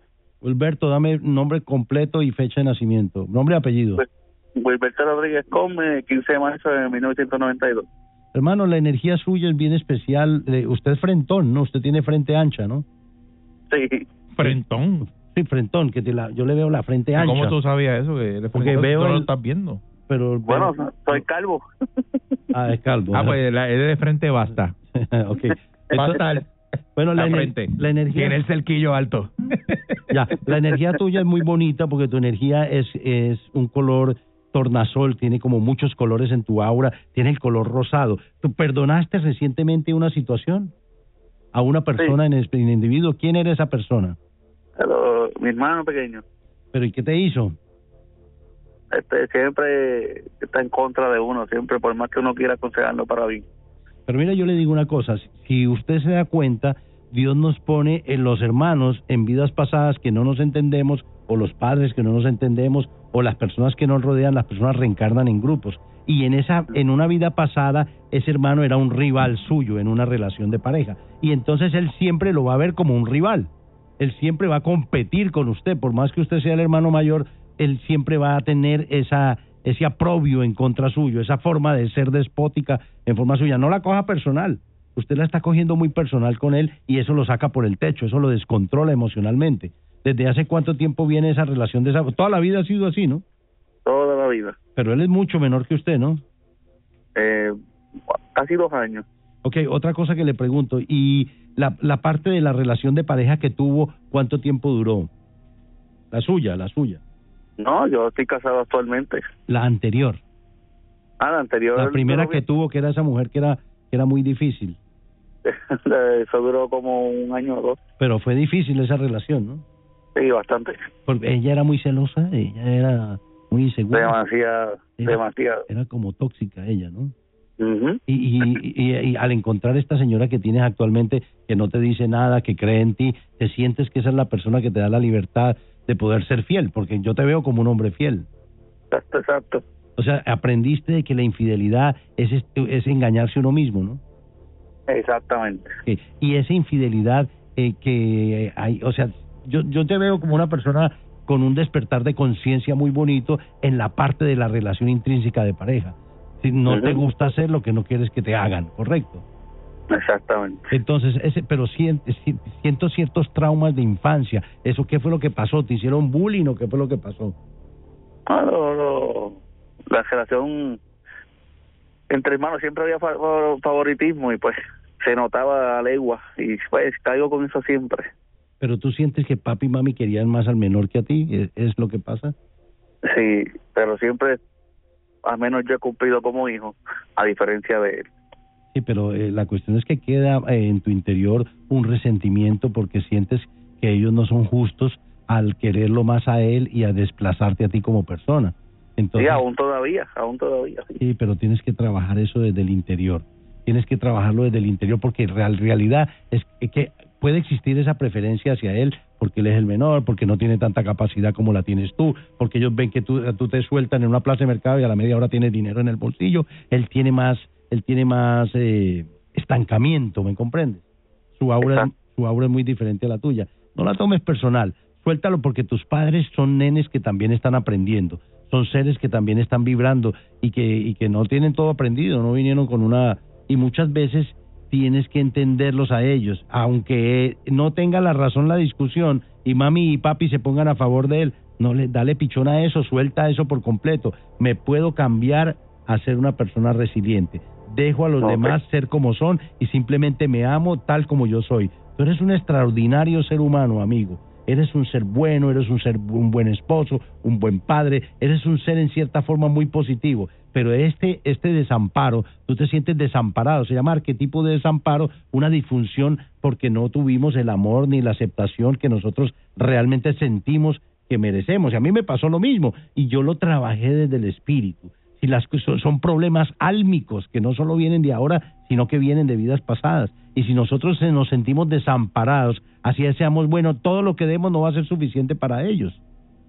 Wilberto, dame nombre completo y fecha de nacimiento. Nombre y apellido. Pues- Wilberto Rodríguez Come, 15 de marzo de 1992. Hermano, la energía suya es bien especial. Eh, usted es frentón, ¿no? Usted tiene frente ancha, ¿no? Sí, Frentón. Sí, frentón, que te la- yo le veo la frente ancha. ¿Cómo tú sabías eso? Que eres Porque frentón? veo ¿Tú no lo el- estás viendo? Pero, bueno, pero- soy calvo. ah, es calvo. Ah, pues la, es de frente basta. ok. Fatal. Bueno, la, La frente. la energía... Tiene el cerquillo alto. Ya, la energía tuya es muy bonita porque tu energía es, es un color tornasol, tiene como muchos colores en tu aura, tiene el color rosado. ¿Tú perdonaste recientemente una situación? A una persona en, en individuo. ¿Quién era esa persona? Pero, mi hermano pequeño, ¿Pero y qué te hizo? este, siempre está en contra de uno, siempre, por más que uno quiera aconsejarlo para bien. Pero mira, yo le digo una cosa, si usted se da cuenta, Dios nos pone en los hermanos en vidas pasadas que no nos entendemos, o los padres que no nos entendemos, o las personas que nos rodean, las personas reencarnan en grupos. Y en esa, en una vida pasada, ese hermano era un rival suyo en una relación de pareja. Y entonces él siempre lo va a ver como un rival. Él siempre va a competir con usted, por más que usted sea el hermano mayor, él siempre va a tener esa ese aprobio en contra suyo, esa forma de ser despótica en forma suya. No la coja personal. Usted la está cogiendo muy personal con él y eso lo saca por el techo, eso lo descontrola emocionalmente. ¿Desde hace cuánto tiempo viene esa relación de esa? Toda la vida ha sido así, ¿no? Toda la vida. Pero él es mucho menor que usted, ¿no? Eh, casi dos años. Ok, otra cosa que le pregunto, ¿y la, la parte de la relación de pareja que tuvo, cuánto tiempo duró? La suya, la suya. No, yo estoy casado actualmente. La anterior. Ah, la anterior. La primera que tuvo, que era esa mujer que era, que era muy difícil. Eso duró como un año o dos. Pero fue difícil esa relación, ¿no? Sí, bastante. Porque ella era muy celosa, ella era muy insegura. Demasiado, Era- demasiado. Era como tóxica ella, ¿no? Ujú. Y, y, y, y al encontrar esta señora que tienes actualmente, que no te dice nada, que cree en ti, te sientes que esa es la persona que te da la libertad de poder ser fiel, porque yo te veo como un hombre fiel. Exacto, exacto. O sea, aprendiste de que la infidelidad es, este- es engañarse uno mismo, ¿no? Exactamente. Y esa infidelidad eh, que hay, o sea, yo, yo te veo como una persona con un despertar de conciencia muy bonito en la parte de la relación intrínseca de pareja. Si no te gusta hacer lo que no quieres que te hagan, ¿correcto? Exactamente. Entonces, ese, pero siento, siento ciertos traumas de infancia. ¿Eso qué fue lo que pasó? ¿Te hicieron bullying o qué fue lo que pasó? Ah, lo- lo- la relación entre hermanos siempre había fa- favoritismo y pues se notaba a legua y pues caigo con eso siempre. Pero tú sientes que papi y mami querían más al menor que a ti, ¿es, es lo que pasa? Sí, pero siempre, al menos yo he cumplido como hijo, a diferencia de él. Sí, pero eh, la cuestión es que queda eh, en tu interior un resentimiento porque sientes que ellos no son justos al quererlo más a él y a desplazarte a ti como persona. Entonces, sí, aún todavía, aún todavía. Sí. Sí, pero tienes que trabajar eso desde el interior. Tienes que trabajarlo desde el interior porque en real, realidad es que puede existir esa preferencia hacia él porque él es el menor, porque no tiene tanta capacidad como la tienes tú, porque ellos ven que tú, tú te sueltan en una plaza de mercado y a la media hora tienes dinero en el bolsillo. Él tiene más, él tiene más, eh, estancamiento, ¿me comprendes? Su aura, su aura es muy diferente a la tuya. No la tomes personal, suéltalo porque tus padres son nenes que también están aprendiendo, son seres que también están vibrando y que, y que no tienen todo aprendido, no vinieron con una... Y muchas veces tienes que entenderlos a ellos, aunque no tenga la razón la discusión y mami y papi se pongan a favor de él, no le dale pichón a eso, suelta eso por completo. Me puedo cambiar a ser una persona resiliente. Dejo a los demás ser como son y simplemente me amo tal como yo soy. Tú eres un extraordinario ser humano, amigo. Eres un ser bueno, eres un ser un buen esposo, un buen padre, eres un ser en cierta forma muy positivo, pero este este desamparo, tú te sientes desamparado, se llama arquetipo de desamparo, una disfunción porque no tuvimos el amor ni la aceptación que nosotros realmente sentimos que merecemos. Y a mí me pasó lo mismo y yo lo trabajé desde el espíritu. Si las son problemas álmicos que no solo vienen de ahora, sino que vienen de vidas pasadas. Y si nosotros nos sentimos desamparados, así seamos buenos, todo lo que demos no va a ser suficiente para ellos.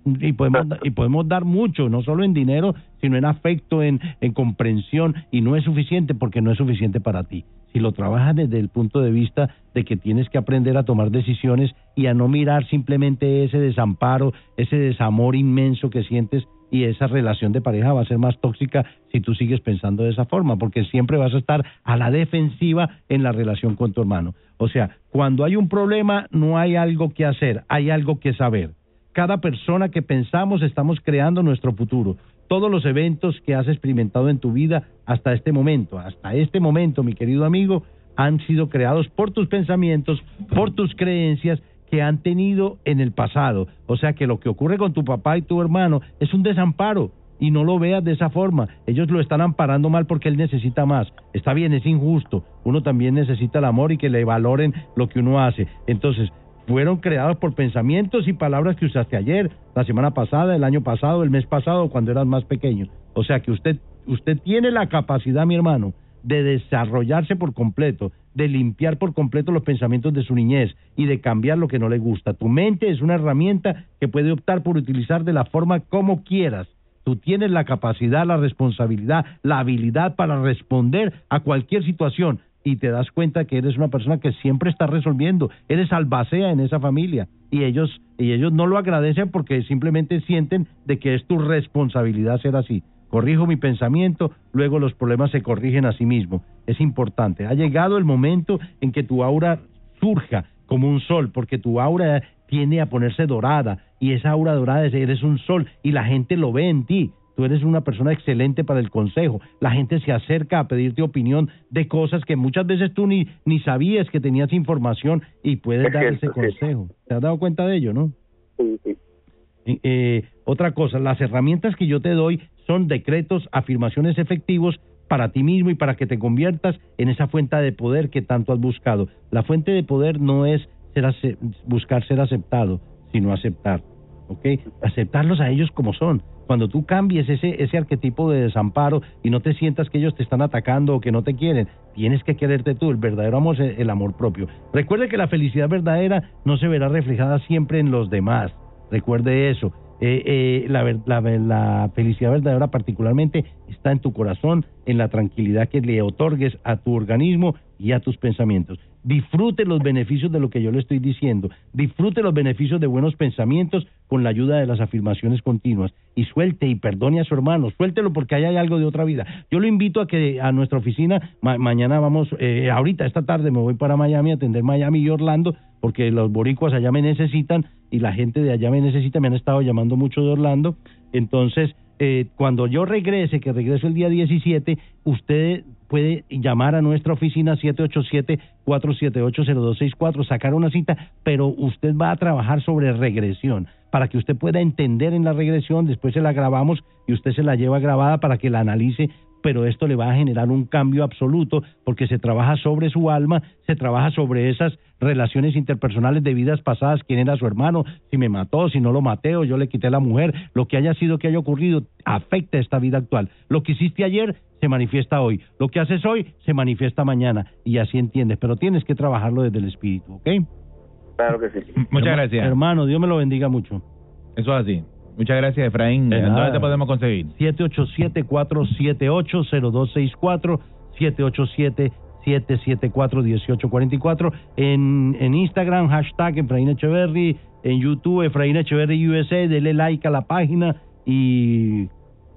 Y podemos, y podemos dar mucho, no solo en dinero, sino en afecto, en comprensión, y no es suficiente porque no es suficiente para ti. Si lo trabajas desde el punto de vista de que tienes que aprender a tomar decisiones y a no mirar simplemente ese desamparo, ese desamor inmenso que sientes y esa relación de pareja va a ser más tóxica si tú sigues pensando de esa forma, porque siempre vas a estar a la defensiva en la relación con tu hermano. O sea, cuando hay un problema no hay algo que hacer, hay algo que saber. Cada persona que pensamos estamos creando nuestro futuro. Todos los eventos que has experimentado en tu vida hasta este momento, hasta este momento, mi querido amigo, han sido creados por tus pensamientos, por tus creencias que han tenido en el pasado. O sea que lo que ocurre con tu papá y tu hermano es un desamparo y no lo veas de esa forma. Ellos lo están amparando mal porque él necesita más. Está bien, es injusto. Uno también necesita el amor y que le valoren lo que uno hace. Entonces, fueron creados por pensamientos y palabras que usaste ayer, la semana pasada, el año pasado, el mes pasado, cuando eras más pequeño. O sea que usted, usted tiene la capacidad, mi hermano, de desarrollarse por completo, de limpiar por completo los pensamientos de su niñez y de cambiar lo que no le gusta. Tu mente es una herramienta que puede optar por utilizar de la forma como quieras. Tú tienes la capacidad, la responsabilidad, la habilidad para responder a cualquier situación y te das cuenta que eres una persona que siempre está resolviendo, eres albacea en esa familia y ellos y ellos no lo agradecen porque simplemente sienten de que es tu responsabilidad ser así. Corrijo mi pensamiento, luego los problemas se corrigen a sí mismo. Es importante. Ha llegado el momento en que tu aura surja como un sol, porque tu aura tiende a ponerse dorada y esa aura dorada es eres un sol y la gente lo ve en ti. Tú eres una persona excelente para el consejo. La gente se acerca a pedirte opinión de cosas que muchas veces tú ni, ni sabías que tenías información y puedes Es dar cierto, ese sí. consejo. ¿Te has dado cuenta de ello, no? Sí, sí. Eh, eh, otra cosa, las herramientas que yo te doy son decretos, afirmaciones efectivos para ti mismo y para que te conviertas en esa fuente de poder que tanto has buscado. La fuente de poder no es buscar ser aceptado, sino aceptar, ¿ok? Aceptarlos a ellos como son. Cuando tú cambies ese, ese arquetipo de desamparo y no te sientas que ellos te están atacando o que no te quieren, tienes que quererte tú. El verdadero amor es el amor propio. Recuerde que la felicidad verdadera no se verá reflejada siempre en los demás. Recuerde eso. Eh, eh, la, la, la felicidad verdadera particularmente está en tu corazón, en la tranquilidad que le otorgues a tu organismo y a tus pensamientos. Disfrute los beneficios de lo que yo le estoy diciendo. Disfrute los beneficios de buenos pensamientos con la ayuda de las afirmaciones continuas. Y suelte y perdone a su hermano. Suéltelo porque ahí hay algo de otra vida. Yo lo invito a que a nuestra oficina, ma- mañana vamos, eh, ahorita, esta tarde me voy para Miami a atender Miami y Orlando porque los boricuas allá me necesitan y la gente de allá me necesita. Me han estado llamando mucho de Orlando. Entonces, eh, cuando yo regrese, que regreso el día 17, usted puede llamar a nuestra oficina 787-478-0264, sacar una cita, pero usted va a trabajar sobre regresión para que usted pueda entender en la regresión, después se la grabamos y usted se la lleva grabada para que la analice pero esto le va a generar un cambio absoluto porque se trabaja sobre su alma, se trabaja sobre esas relaciones interpersonales de vidas pasadas, quién era su hermano, si me mató, si no lo maté o yo le quité la mujer, lo que haya sido que haya ocurrido afecta esta vida actual. Lo que hiciste ayer se manifiesta hoy, lo que haces hoy se manifiesta mañana y así entiendes, pero tienes que trabajarlo desde el espíritu, ¿ok? Claro que sí. Muchas Herma- gracias. Hermano, Dios me lo bendiga mucho. Eso es así. Muchas gracias, Efraín. De ¿Dónde nada. te podemos conseguir? 787-478-0264, 774-1844. En, en Instagram, hashtag Efraín Echeverry. En YouTube, Efraín Echeverry USA. Dele like a la página y,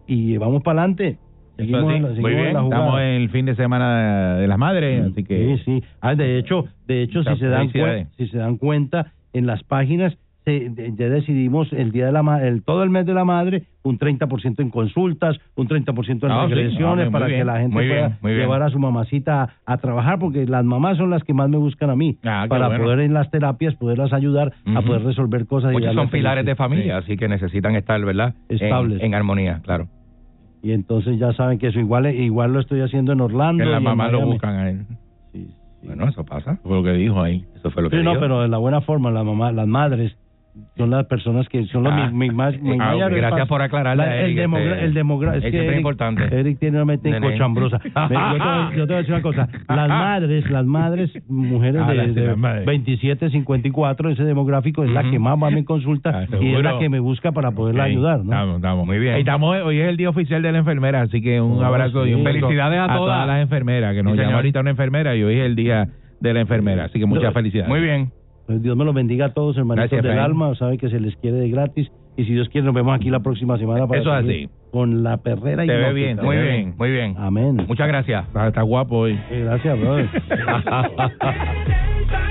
y vamos para adelante. Sí. Muy bien, estamos en el fin de semana de las madres, así que Sí, sí. Ah, de hecho, de hecho si se dan si se dan cuenta en las páginas ya decidimos el día de la ma- el todo el mes de la madre un 30% en consultas, un 30% en Ah, sí. regresiones Ah, muy para bien, que la gente pueda bien. llevar a su mamacita a, a trabajar porque las mamás son las que más me buscan a mí Ah, para bueno. poder en las terapias poderlas ayudar a Ujú. poder resolver cosas y Muchos darles son pilares de familia, así que necesitan estar, ¿verdad? En- Estables. En, armonía, claro. Y entonces ya saben que eso igual igual lo estoy haciendo en Orlando que y las en mamás lo buscan a él. Sí, sí. Bueno, eso pasa. Fue lo que dijo ahí. Eso fue lo que Sí, no, dijo. pero de la buena forma, la mamá, las madres son las personas que son los Ah, mi, mi más mi ah, gracias por aclararle a La- el demogra- este, el demogra- es que Eric- importante. Eric tiene una mente cochambrosa. Yo, te, voy- yo te voy a decir una cosa, las madres, las madres, mujeres Ah, de, las- de las madres. 27, 54, ese demográfico es la que más va a mi consulta Ah, y es la que me busca para poderla ayudar, ¿no? Estamos, estamos. Muy bien. Estamos, hoy es el día oficial de la enfermera, así que un Oh, abrazo y un Felicidades a todas. las enfermeras, que nos Sí, llama ahorita una enfermera y hoy es el día de la enfermera, así que muchas felicidades. Muy bien. Pues Dios me los bendiga a todos, hermanitos Gracias, del alma, sabe que se les quiere de gratis y si Dios quiere nos vemos aquí la próxima semana para Eso así. con la perrera y Te ve bien, te Muy ve bien, bien. muy bien. Amén. Muchas gracias. Está, está guapo hoy. Gracias, brother.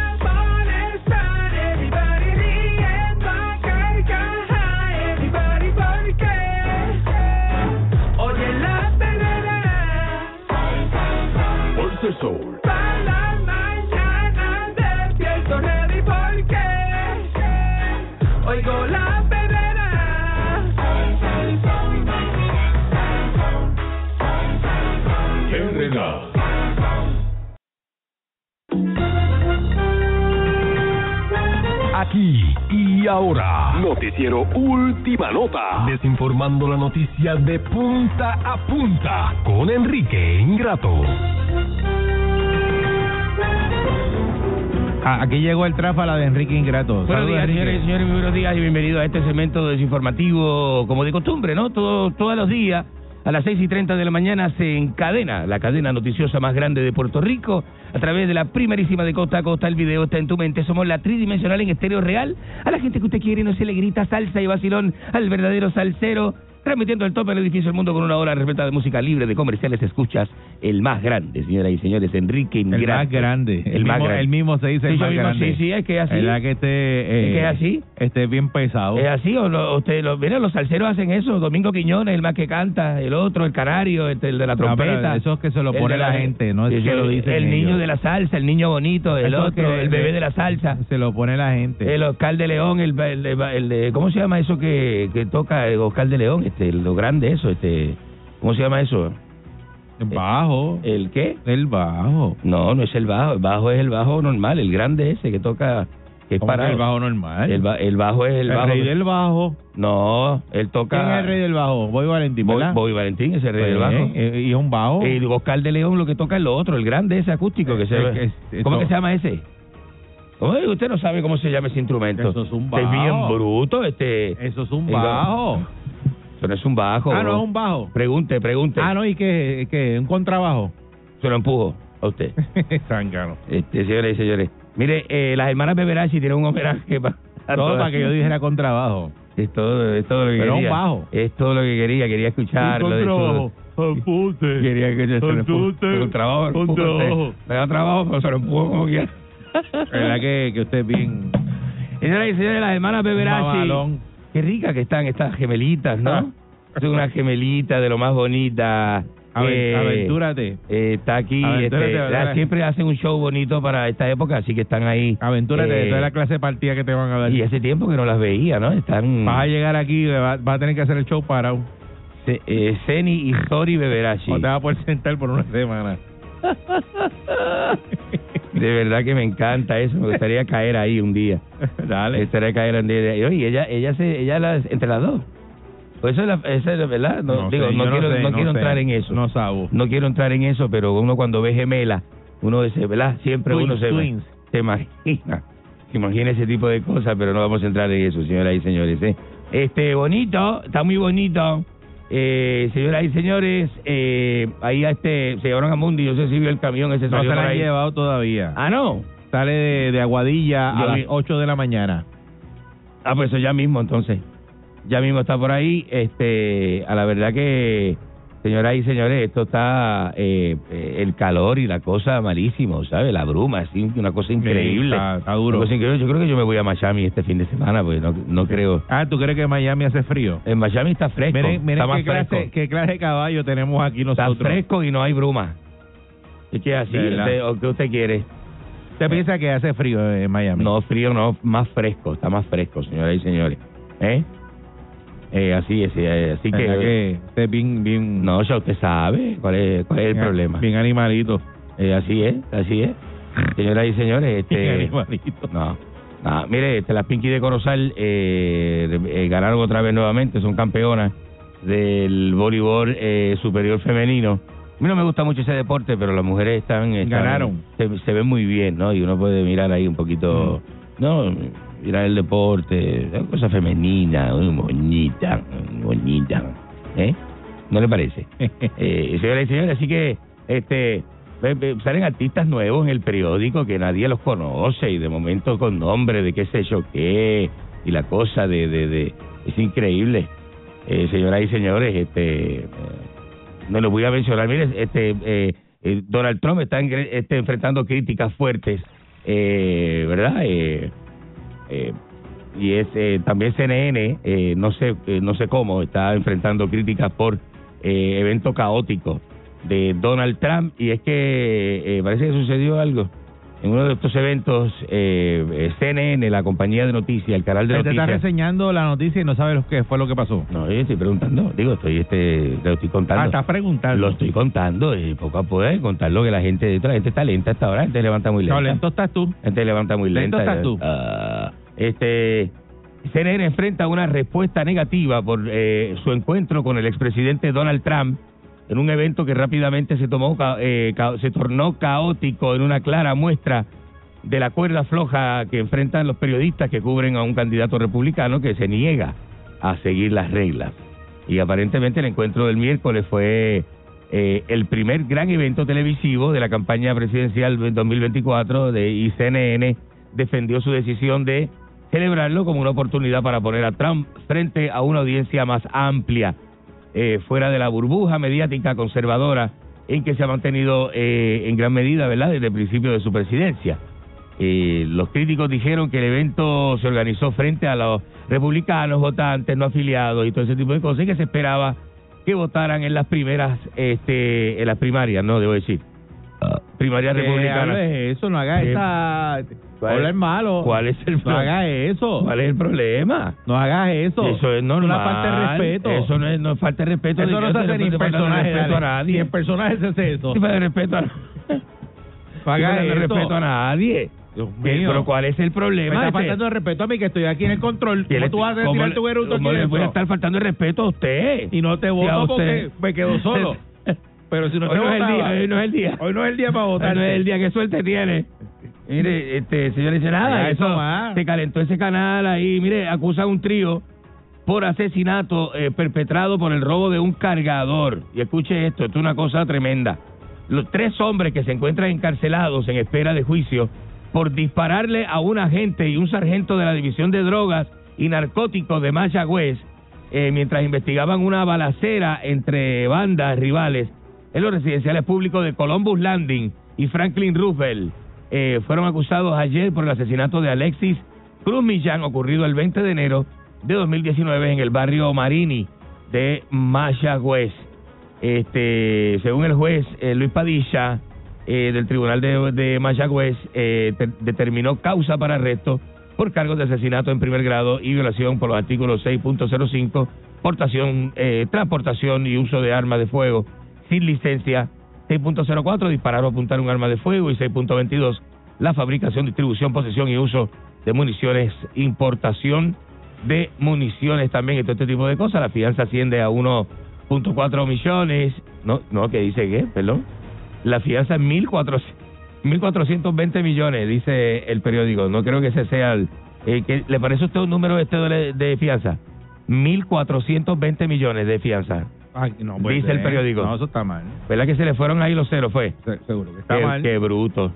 Aquí y ahora. Noticiero Última Nota. Desinformando la noticia de punta a punta con Enrique Ingrato. Ah, aquí llegó el tráfala de Enrique Ingrato. Buenos Saludos, días, señores y señores, muy buenos días y bienvenidos a este segmento desinformativo, como de costumbre, ¿no? Todo, todos los días, a las 6 y 30 de la mañana, se encadena la cadena noticiosa más grande de Puerto Rico a través de la primerísima de costa a costa. El video está en tu mente. Somos la tridimensional en estéreo real. A la gente que usted quiere no se le grita salsa y vacilón al verdadero salsero. Transmitiendo el tope del edificio del mundo con una hora repleta de música libre de comerciales. Escuchas el más grande, señoras y señores, Enrique El más grande. El, más mismo, grande. El mismo se dice Sí, el más mismo, grande. sí, sí, es que es así. Es la que esté, eh, ¿Es que es así? esté bien pesado. ¿Es así o no? Usted, lo, mira, los salseros hacen eso. Domingo Quiñones, el más que canta, el otro, el canario, este, el de la No, trompeta. eso es que se lo el pone la gente, no es que lo dicen El niño ellos. de la salsa, el niño bonito, el Eso otro, que- el bebé de la salsa. Se lo pone la gente. El Oscar de León, el, el, el ¿cómo se llama eso que, que toca el Oscar de León? Este, lo grande eso, este, ¿cómo se llama eso? El bajo. ¿El qué? El bajo. No, no es el bajo, el bajo es el bajo normal, el grande ese que toca, que es ¿Cómo que para el bajo normal. el, ba- el bajo es el, El bajo. rey del bajo. No, él toca. ¿Quién es el rey del bajo? Boy Valentín, Boy, Valentín, ese rey del Pues, bajo. eh, Y es un bajo. Y Oscar de León lo que toca es lo otro, el grande ese acústico que se Eh, es- ¿Cómo que se llama ese? Oye, usted no sabe cómo se llama ese instrumento. Eso es un Usted Es bien bajo. bruto, este. Eso es un bajo. Eso no es un bajo. Ah, no es un bajo. Pregunte, pregunte. Ah, no, ¿y qué? qué? ¿Un contrabajo? Se lo empujo a usted. Zángano. Este, señores y señores. Mire, eh, las hermanas Beberachi tienen un homenaje para. Todo para que yo dijera contrabajo. Es todo, es todo lo que Pero un quería. bajo. Es todo lo que quería. Quería escucharlo. de su- Quería que se lo empujo. Con trabajo, a usted. Me da trabajo, pero se lo empujo como quiera. ¿Verdad que, que usted es bien... Señoras y señores, las hermanas. Mamalón. Qué ricas que están estas gemelitas. ¿no? Son unas gemelitas de lo más bonitas. Aven- Eh, aventúrate. eh, está aquí, Aventúrate, este, aventúrate. siempre hacen un show bonito para esta época, así que están ahí. Aventúrate, Eh, esa es la clase de partida que te van a dar. Y hace tiempo que no las veía, ¿no? Están Vas a llegar aquí, vas va a tener que hacer el show parado. Ce- eh, Zeni y Sori Beberachi. O te vas a poder sentar por una semana. De verdad que me encanta eso, me gustaría caer ahí un día. Me Dale. gustaría caer un día. Y oye, ella, ella, se, ella las, entre las dos. Pues eso es la, esa es la verdad. No, digo, sé, no quiero, sé, no quiero sé. entrar en eso. No sabo. No quiero entrar en eso, pero uno cuando ve gemela, uno dice, ¿verdad? Siempre Twins, uno se, twins. se imagina. Se imagina ese tipo de cosas, pero no vamos a entrar en eso, señoras y señores. ¿eh? Este, bonito, está muy bonito. Eh, señoras y señores, eh, ahí a este, se llevaron a Mundi, yo sé si vio el camión ese No se la han llevado todavía. Ah, no. Sale de, de Aguadilla Yo a las vi- 8 de la mañana. Ah, pues eso ya mismo entonces. Ya mismo está por ahí. Este, a la verdad que, señoras y señores, esto está eh, eh, el calor y la cosa malísimo, ¿sabes? La bruma, así, una cosa increíble. está- está duro. Una cosa increíble. Yo creo que yo me voy a Miami este fin de semana, porque no, no creo. Ah, ¿tú crees que en Miami hace frío? En Miami está fresco. Miren, miren está más qué, clase, fresco. qué clase de caballo tenemos aquí Está nosotros. fresco y no hay bruma. ¿Y qué así? Usted- ¿O qué usted quiere? ¿Usted piensa que hace frío en Miami? No, frío no, más fresco, está más fresco, señoras y señores. ¿Eh? Eh, así es, eh, así ¿Verdad que... que usted bien, bien, No, ya usted sabe cuál es, cuál es el bien- problema. Bien animalito. Eh, así es, así es. Señoras y señores, Bien este... animalito. No, no, mire, este, las Pinky de Corozal eh, ganaron otra vez nuevamente, son campeonas del voleibol eh, superior femenino. A mí no me gusta mucho ese deporte, pero las mujeres están... están- Ganaron. Se, se ven muy bien, ¿no? Y uno puede mirar ahí un poquito... No, mirar el deporte, es cosa femenina, muy bonita, muy bonita. ¿Eh? ¿No le parece? eh, señoras y señores, así que este salen artistas nuevos en el periódico que nadie los conoce y de momento con nombre de qué sé yo qué y la cosa de, de, de es increíble. Eh, señoras y señores, este eh, no lo voy a mencionar. Mire, este eh, eh, Donald Trump está en- este, enfrentando críticas fuertes, eh, ¿verdad? Eh, eh, y es eh, también CNN, eh, no sé eh, no sé cómo, está enfrentando críticas por eh, evento caótico de Donald Trump y es que eh, parece que sucedió algo en uno de estos eventos CNN, la compañía de noticias, el canal de Usted está noticias. reseñando la noticia y no sabe lo que fue lo que pasó. No, yo estoy preguntando, digo, estoy este lo estoy contando. Ah, estás preguntando. Lo estoy contando y poco a poco contar lo que la gente, la gente está lenta hasta ahora, la gente levanta muy lenta. No, lento estás tú. La gente levanta muy Lento lenta. estás tú. Ah, este CNN enfrenta una respuesta negativa por eh, su encuentro con el expresidente Donald Trump en un evento que rápidamente se tomó eh, se tornó caótico en una clara muestra de la cuerda floja que enfrentan los periodistas que cubren a un candidato republicano que se niega a seguir las reglas. Y aparentemente el encuentro del miércoles fue eh, el primer gran evento televisivo de la campaña presidencial del 2024 de y CNN defendió su decisión de celebrarlo como una oportunidad para poner a Trump frente a una audiencia más amplia, eh, fuera de la burbuja mediática conservadora en que se ha mantenido eh, en gran medida, ¿verdad?, desde el principio de su presidencia. Eh, los críticos dijeron que el evento se organizó frente a los republicanos, votantes, no afiliados y todo ese tipo de cosas y que se esperaba que votaran en las primeras, este, en las primarias, no debo decir, primarias republicanas. hable eso, no haga Eh, esa... ¿cuál- Hablar malo. ¿Cuál es el No problema? haga eso. ¿Cuál es el problema? No hagas eso. Eso es normal. una falta de respeto. Eso no es, no es falta de respeto. Eso no se hace no ni en personaje. respeto a nadie. Ni en personaje se hace eso. Ni falta de respeto a No No eso. respeto a nadie. Dios mío. Pero ¿cuál es el Me problema? está Este- faltando el respeto a mí que estoy aquí en el control. ¿Qué ¿Cómo le- tú vas a tirar tu eructo aquí le voy a estar faltando el respeto a usted? Y no te voto porque me quedo solo. Pero si no Hoy te no es el día, hoy no es el día. Hoy no es el día para votar. Hoy no es el día, qué suerte tiene. Mire, este, señores, dice nada, eso se calentó ese canal ahí, mire, acusa a un trío por asesinato eh, perpetrado por el robo de un cargador. Y escuche esto, esto es una cosa tremenda. Los tres hombres que se encuentran encarcelados en espera de juicio por dispararle a un agente y un sargento de la División de Drogas y Narcóticos de Mayagüez eh, mientras investigaban una balacera entre bandas rivales en los residenciales públicos de Columbus Landing y Franklin Roosevelt. Eh, fueron acusados ayer por el asesinato de Alexis Cruz Millán, ocurrido el 20 de enero de 2019 en el barrio Marini de Mayagüez. Este, según el juez eh, Luis Padilla eh, del Tribunal de, de Mayagüez, te- determinó causa para arresto por cargos de asesinato en primer grado y violación por los artículos 6.05, portación, transportación y uso de armas de fuego sin licencia, 6.04, disparar o apuntar un arma de fuego y 6.22, la fabricación, distribución, posesión y uso de municiones, importación de municiones también y todo este tipo de cosas. La fianza asciende a 1.4 millones. No, no, que dice qué, perdón. La fianza es 1.400 1.420 millones, dice el periódico. No creo que ese sea el... que, ¿Le parece a usted un número este de, de fianza? 1.420 millones de fianza. Ay, no puede Dice el ser. periódico. No, eso está mal. ¿Verdad que se le fueron ahí los ceros? Fue. Se- Seguro que está Qué, mal. qué bruto.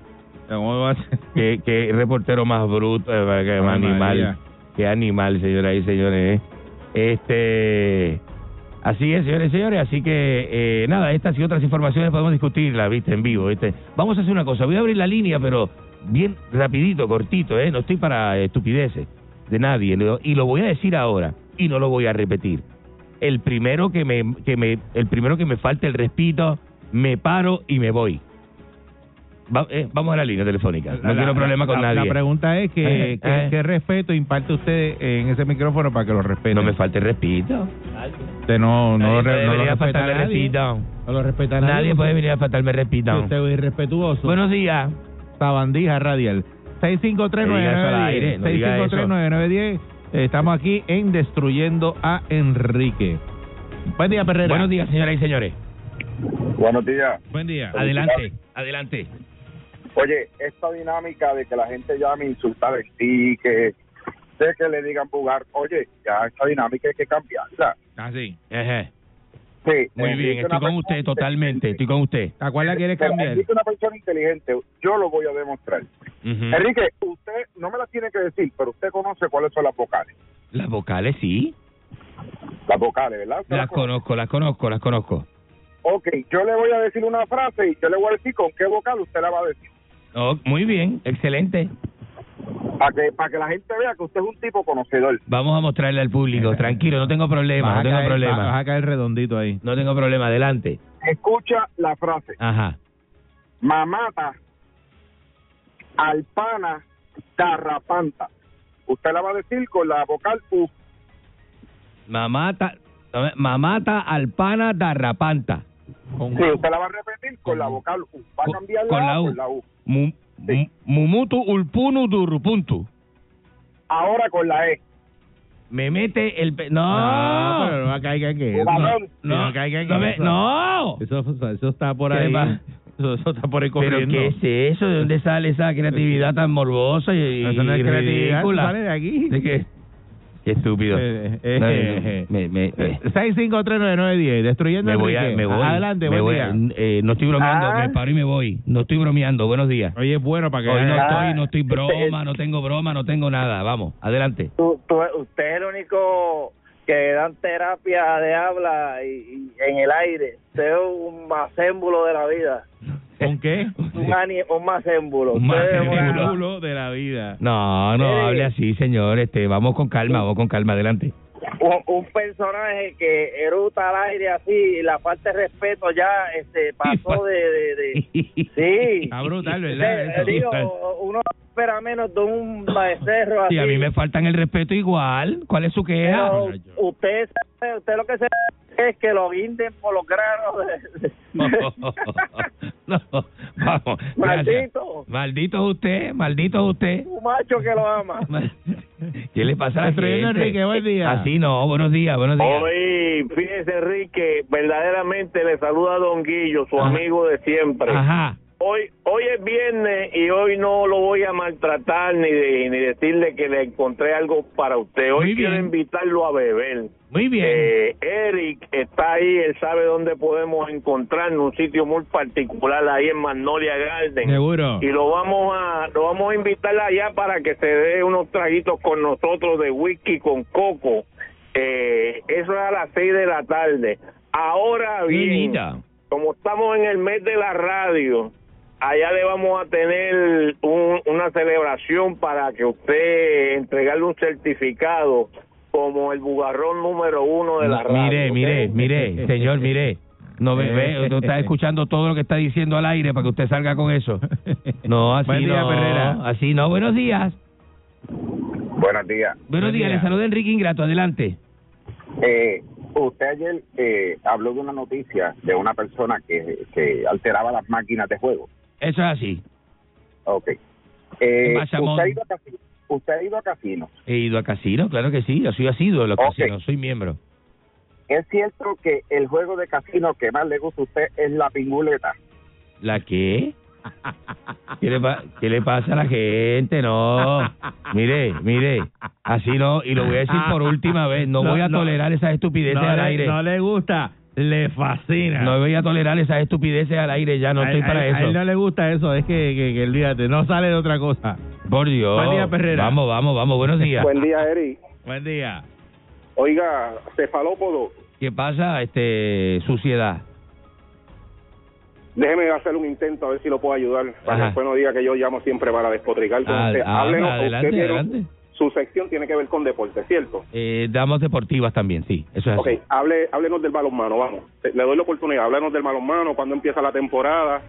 ¿Cómo va a ser? Qué, qué reportero más bruto. eh, Qué Ay, animal. María. Qué animal, señoras y señores. eh. Este. Así es, señores y señores. Así que, eh, nada, estas y otras informaciones podemos discutirlas, viste, en vivo. ¿viste? Vamos a hacer una cosa. Voy a abrir la línea, pero bien rapidito, cortito, ¿eh? No estoy para estupideces de nadie. Y lo voy a decir ahora. Y no lo voy a repetir el primero que me, que me, el primero que me falte el respeto, me paro y me voy. Eh, vamos a la línea telefónica. No la, quiero problema con la, nadie. La pregunta es que, eh, que eh. qué respeto imparte usted en ese micrófono para que lo respete. No me falte el respeto. Usted no, no, lo, no lo respeta nadie. No lo respeta nadie. Nadie puede venir a faltarme respeto. Usted es irrespetuoso. Buenos días. Sabandija radial. 6539910. 6539910. Estamos aquí en Destruyendo a Enrique. Buen día, Perrera. Buenos días, señoras y señores. Buenos días. Buen día. Adelante, adelante. Oye, esta dinámica de que la gente llame a insultar en ti, que sé que le digan bugar, oye, ya esta dinámica hay que cambiarla. Ah, sí. Ejé. Sí, Muy Enrique bien, es estoy con usted totalmente, estoy con usted. ¿A cuál la quiere cambiar? Es una persona inteligente, yo lo voy a demostrar. Enrique, usted no me las tiene que decir, pero usted conoce cuáles son las vocales. Las vocales sí, Las vocales, ¿verdad? ¿Usted las conozco, las conozco, las conozco. Ok, yo le voy a decir una frase y yo le voy a decir con qué vocal usted la va a decir. Oh, muy bien, excelente. Para que, para que la gente vea que usted es un tipo conocedor. Vamos a mostrarle al público, tranquilo, no tengo problema, Vas no tengo caer- Vas problema. a caer redondito ahí. No tengo problema, adelante. Escucha la frase. Ajá. mamata, alpana, garrapanta. Usted la va a decir con la vocal U. Mamata, mamata, alpana, darrapanta. Con- Sí, usted la va a repetir con la vocal U. Va a Con- cambiar con la, la A U. por la U. Mu- mu- Mumutu, ulpunu, durrupuntu. Ahora con la E. Me mete el... pe- No, No, pero no caiga eso. Jugador. no, no caiga en no, me- eso. no. Eso, eso está por ¿Qué ahí. Va? Eso, eso está por ahí ¿Pero qué es eso? ¿De dónde sale esa creatividad tan morbosa y, y Eso no es creatividad, eso ridícula? sale de aquí. ¿De qué? Qué estúpido. Eh, eh, No, eh, me, me, me, 6539910, destruyendo me voy a, me voy. Adelante, me buen voy día. eh, no estoy bromeando, Ah. me paro y me voy. No estoy bromeando. Buenos días. Oye, es bueno para que Hoy no estoy, no estoy broma, no tengo broma, no tengo nada. Vamos, adelante. Tú- tú- usted es el único que dan terapia de habla y, y en el aire. Usted es un macémbulo de la vida. ¿Con qué? Un, ani- un macémbulo. Un macémbulo. De la vida. No, no hable así, señor. Este, vamos con calma, vamos con calma. Adelante. un, un personaje que eruta al aire así y la falta de respeto ya este pasó de, de, de- sí Está brutal, ¿verdad? Eso. digo, uno espera menos de un becerro así Sí, a mí me faltan el respeto igual. ¿Cuál es su queja? pero usted sabe- usted lo que se es que lo guinden por los granos de- no, vamos. gracias. maldito Maldito es usted, maldito es usted. un macho que lo ama ¿Qué le pasa a? Enrique, buen día. Así no, buenos días, buenos días. Hoy, fíjese Enrique, verdaderamente le saluda a Don Guillo, su Ajá. amigo de siempre. Ajá. Hoy hoy es viernes y hoy no lo voy a maltratar ni de, ni decirle que le encontré algo para usted. Hoy Muy quiero bien. invitarlo a beber. Muy bien. Eh, Eric está ahí, él sabe dónde podemos encontrarnos, un sitio muy particular ahí en Magnolia Garden. Seguro. Y lo vamos a lo vamos a invitar allá para que se dé unos traguitos con nosotros de whisky con coco. Eh, eso es a las seis de la tarde. Ahora bien, como estamos en el mes de la radio, allá le vamos a tener un- una celebración para que usted entregarle un certificado como el bugarrón número uno de la radio. mire, mire, mire, señor, mire. No ve, ve, usted está escuchando todo lo que está diciendo al aire para que usted salga con eso. No, así Buen día, no. Perrera. Así no. Buenos días. Buenos días. Buenos Buen días. día. Le saluda Enrique Ingrato. Adelante. Eh, usted ayer eh, habló de una noticia de una persona que, que alteraba las máquinas de juego. Eso es así. Ok. Eh, usted, ha ido a casi- usted ha ido a casinos. He ido a casino, claro que sí. Yo soy asiduo de los casinos, soy miembro. ¿Es cierto que el juego de casino que más le gusta a usted es la pinguleta? ¿La qué? ¿Qué le, pa- ¿Qué le pasa a la gente? No. Mire, mire. Así no. Y lo voy a decir por última vez. No, No, voy a no. tolerar esas estupideces no, al le, aire. no le gusta. Le fascina. No voy a tolerar esas estupideces al aire ya, no A estoy él- para a él- A él eso. no le gusta eso, es que, que, que olvídate, no sale de otra cosa. Por Dios. Buen día, Perrera. Vamos, vamos, vamos. Buenos días. Buen día, Eri. Buen día. Oiga, cefalópodo, ¿Qué pasa, este, suciedad? déjeme hacer un intento a ver si lo puedo ayudar. Para Ajá. que después no diga que yo llamo siempre para despotricar con Ah, usted. ah, Háblenos, adelante, usted adelante. Su sección tiene que ver con deporte, ¿cierto? Eh, damas deportivas también, sí. Eso es Ok, así. hable, háblenos del balonmano, vamos. Le doy la oportunidad, háblenos del balonmano, cuándo empieza la temporada,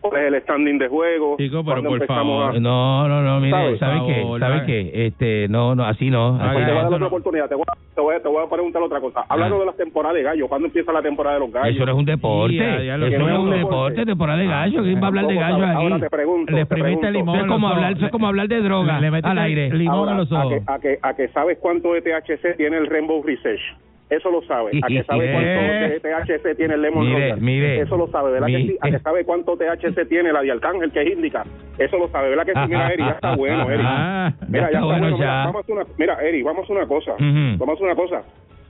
cuál es el standing de juego, Chico, pero por favor. a... No, no, no, mire, ¿Sabe? ¿sabe qué? Favor, ¿Sabe haga- qué? Este, no, no, así no. Así Te voy a dar otra no- oportunidad, te voy, a, te, voy a, te voy a preguntar otra cosa. Ah. de las temporadas de gallo, ¿cuándo empieza la temporada de los gallos? Eso no es un deporte. Sí, ya- ya lo eso no es un deporte, temporada de gallo. ¿Quién va a hablar de ¿Cómo gallos sabes? Ahora aquí? te pregunto, Le limón Es a como hablar, eso es como hablar de droga Le metiste al aire. limón Ahora, a los a ojos. que, a, que, a que sabes cuánto de THC tiene el Rainbow Research. Eso lo sabe. A que sabe cuánto THC tiene el Lemon Mire, Royal. mire. Eso lo sabe, ¿verdad que sí? A que sabe cuánto THC tiene la de Arcángel, que es índica. Eso lo sabe, ¿verdad que sí? Mira, Eri, ya está bueno, Eri. Ah, Mira, está bueno Mira, ya. vamos a una, mira, Eri, vamos a una cosa. Vamos a hacer una cosa.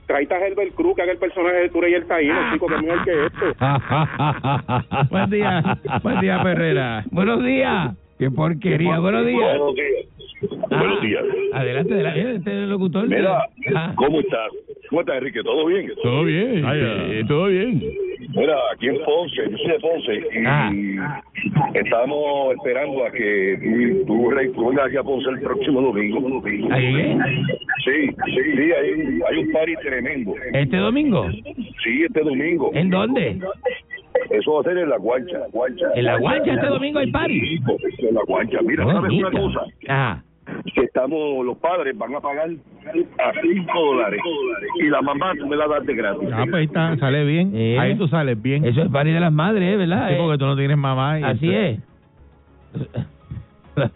Traita a Herbert Cruz, que haga el personaje de Ture y el Taíno, chico, que es mejor que esto. Buen día, buen día, Perrera. Buenos días. Qué porquería. Buenos días. Buenos días. Ah, Buenos días. Adelante, adelante. Este es el locutor. Mira, Ah. ¿cómo estás? ¿Cómo estás, Enrique? ¿Todo bien? Todo bien, eh, todo bien. Mira, aquí en Ponce, yo soy de Ponce y Ah. estamos esperando a que tú, tú, Rey, tú vengas aquí a Ponce el próximo domingo. ¿Ahí? Sí, sí, sí, hay un, hay un party tremendo. ¿Este domingo? Sí, este domingo. ¿En dónde? Eso va a ser en la guancha. guancha. ¿En la guancha este domingo hay party? En la guancha. Mira, ¿sabes una Bonita. cosa? Ah. Que estamos, los padres van a pagar a 5 dólares y la mamá tú me la das de gratis. Ah, pues ahí está, sale bien. Eh. Ahí tú sales bien. Eso es party de las madres, ¿verdad? Sí, Eh, porque tú no tienes mamá. y Así es.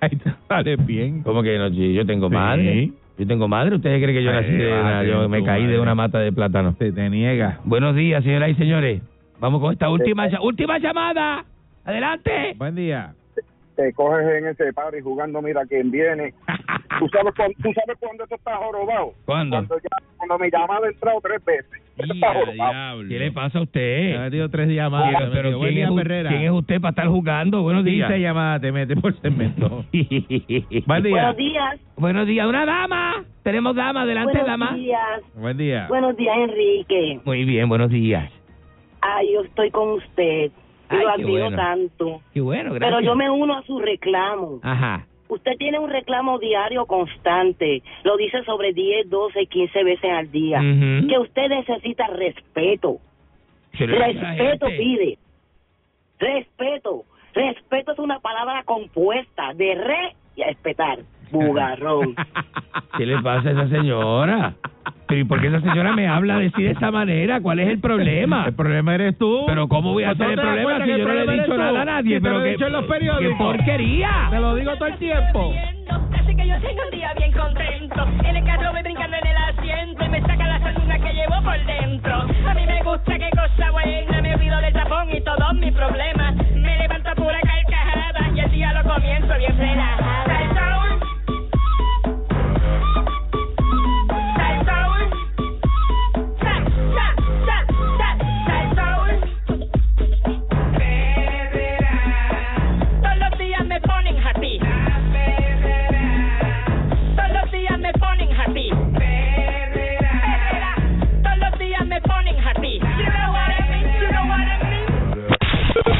Ahí tú sales bien. ¿Cómo que no? Yo yo tengo Sí. madre. Yo tengo madre. ¿Ustedes creen que yo nací de una, yo me caí de una mata de plátano? Se te niega. Buenos días, señoras y señores. Vamos con esta última ll- última llamada. Adelante. Buen día. Te coges en ese party jugando, mira quién viene. ¿Tú sabes, cuándo, ¿Tú sabes cuándo esto está jorobado? ¿Cuándo? Cuando, ya- cuando mi llamada ha entrado tres veces. Esto está jorobado. ¿Qué le pasa a Me ha usted? metido tres llamadas. Pero, ¿quién, día, es, quién es usted para estar jugando? Buenos días. 15 llamadas te mete por segmento. Buen día. Buenos días. Buenos días. Una dama. Tenemos dama. Adelante, Buenos dama. días. Buen día. Buenos días, Enrique. Muy bien, buenos días. Ay, yo estoy con usted. Ay, lo admiro bueno. tanto. Qué bueno, gracias. Pero yo me uno a su reclamo. Ajá. Usted tiene un reclamo diario constante. Lo dice sobre 10, 12, 15 veces al día. Que usted necesita respeto. Respeto pide. Respeto. Respeto es una palabra compuesta de re y respetar. Bugarrón. ¿Qué le pasa a esa señora? Pero ¿y por qué esa señora me habla así de esa manera? ¿Cuál es el problema? El problema eres tú. Pero ¿cómo voy a ¿No te hacer el problema si yo no le he dicho nada a nadie? Pero lo he qué, dicho en los qué periódicos. porquería. Te lo digo todo el tiempo. Así que yo tengo un día bien contento. En el carro voy brincando en el asiento y me saca la sanduna que llevo por dentro. A mí me gusta qué cosa buena, me olvido del tapón y todos mis problemas. Me levanto a pura carcajada y el día lo comienzo bien relajada.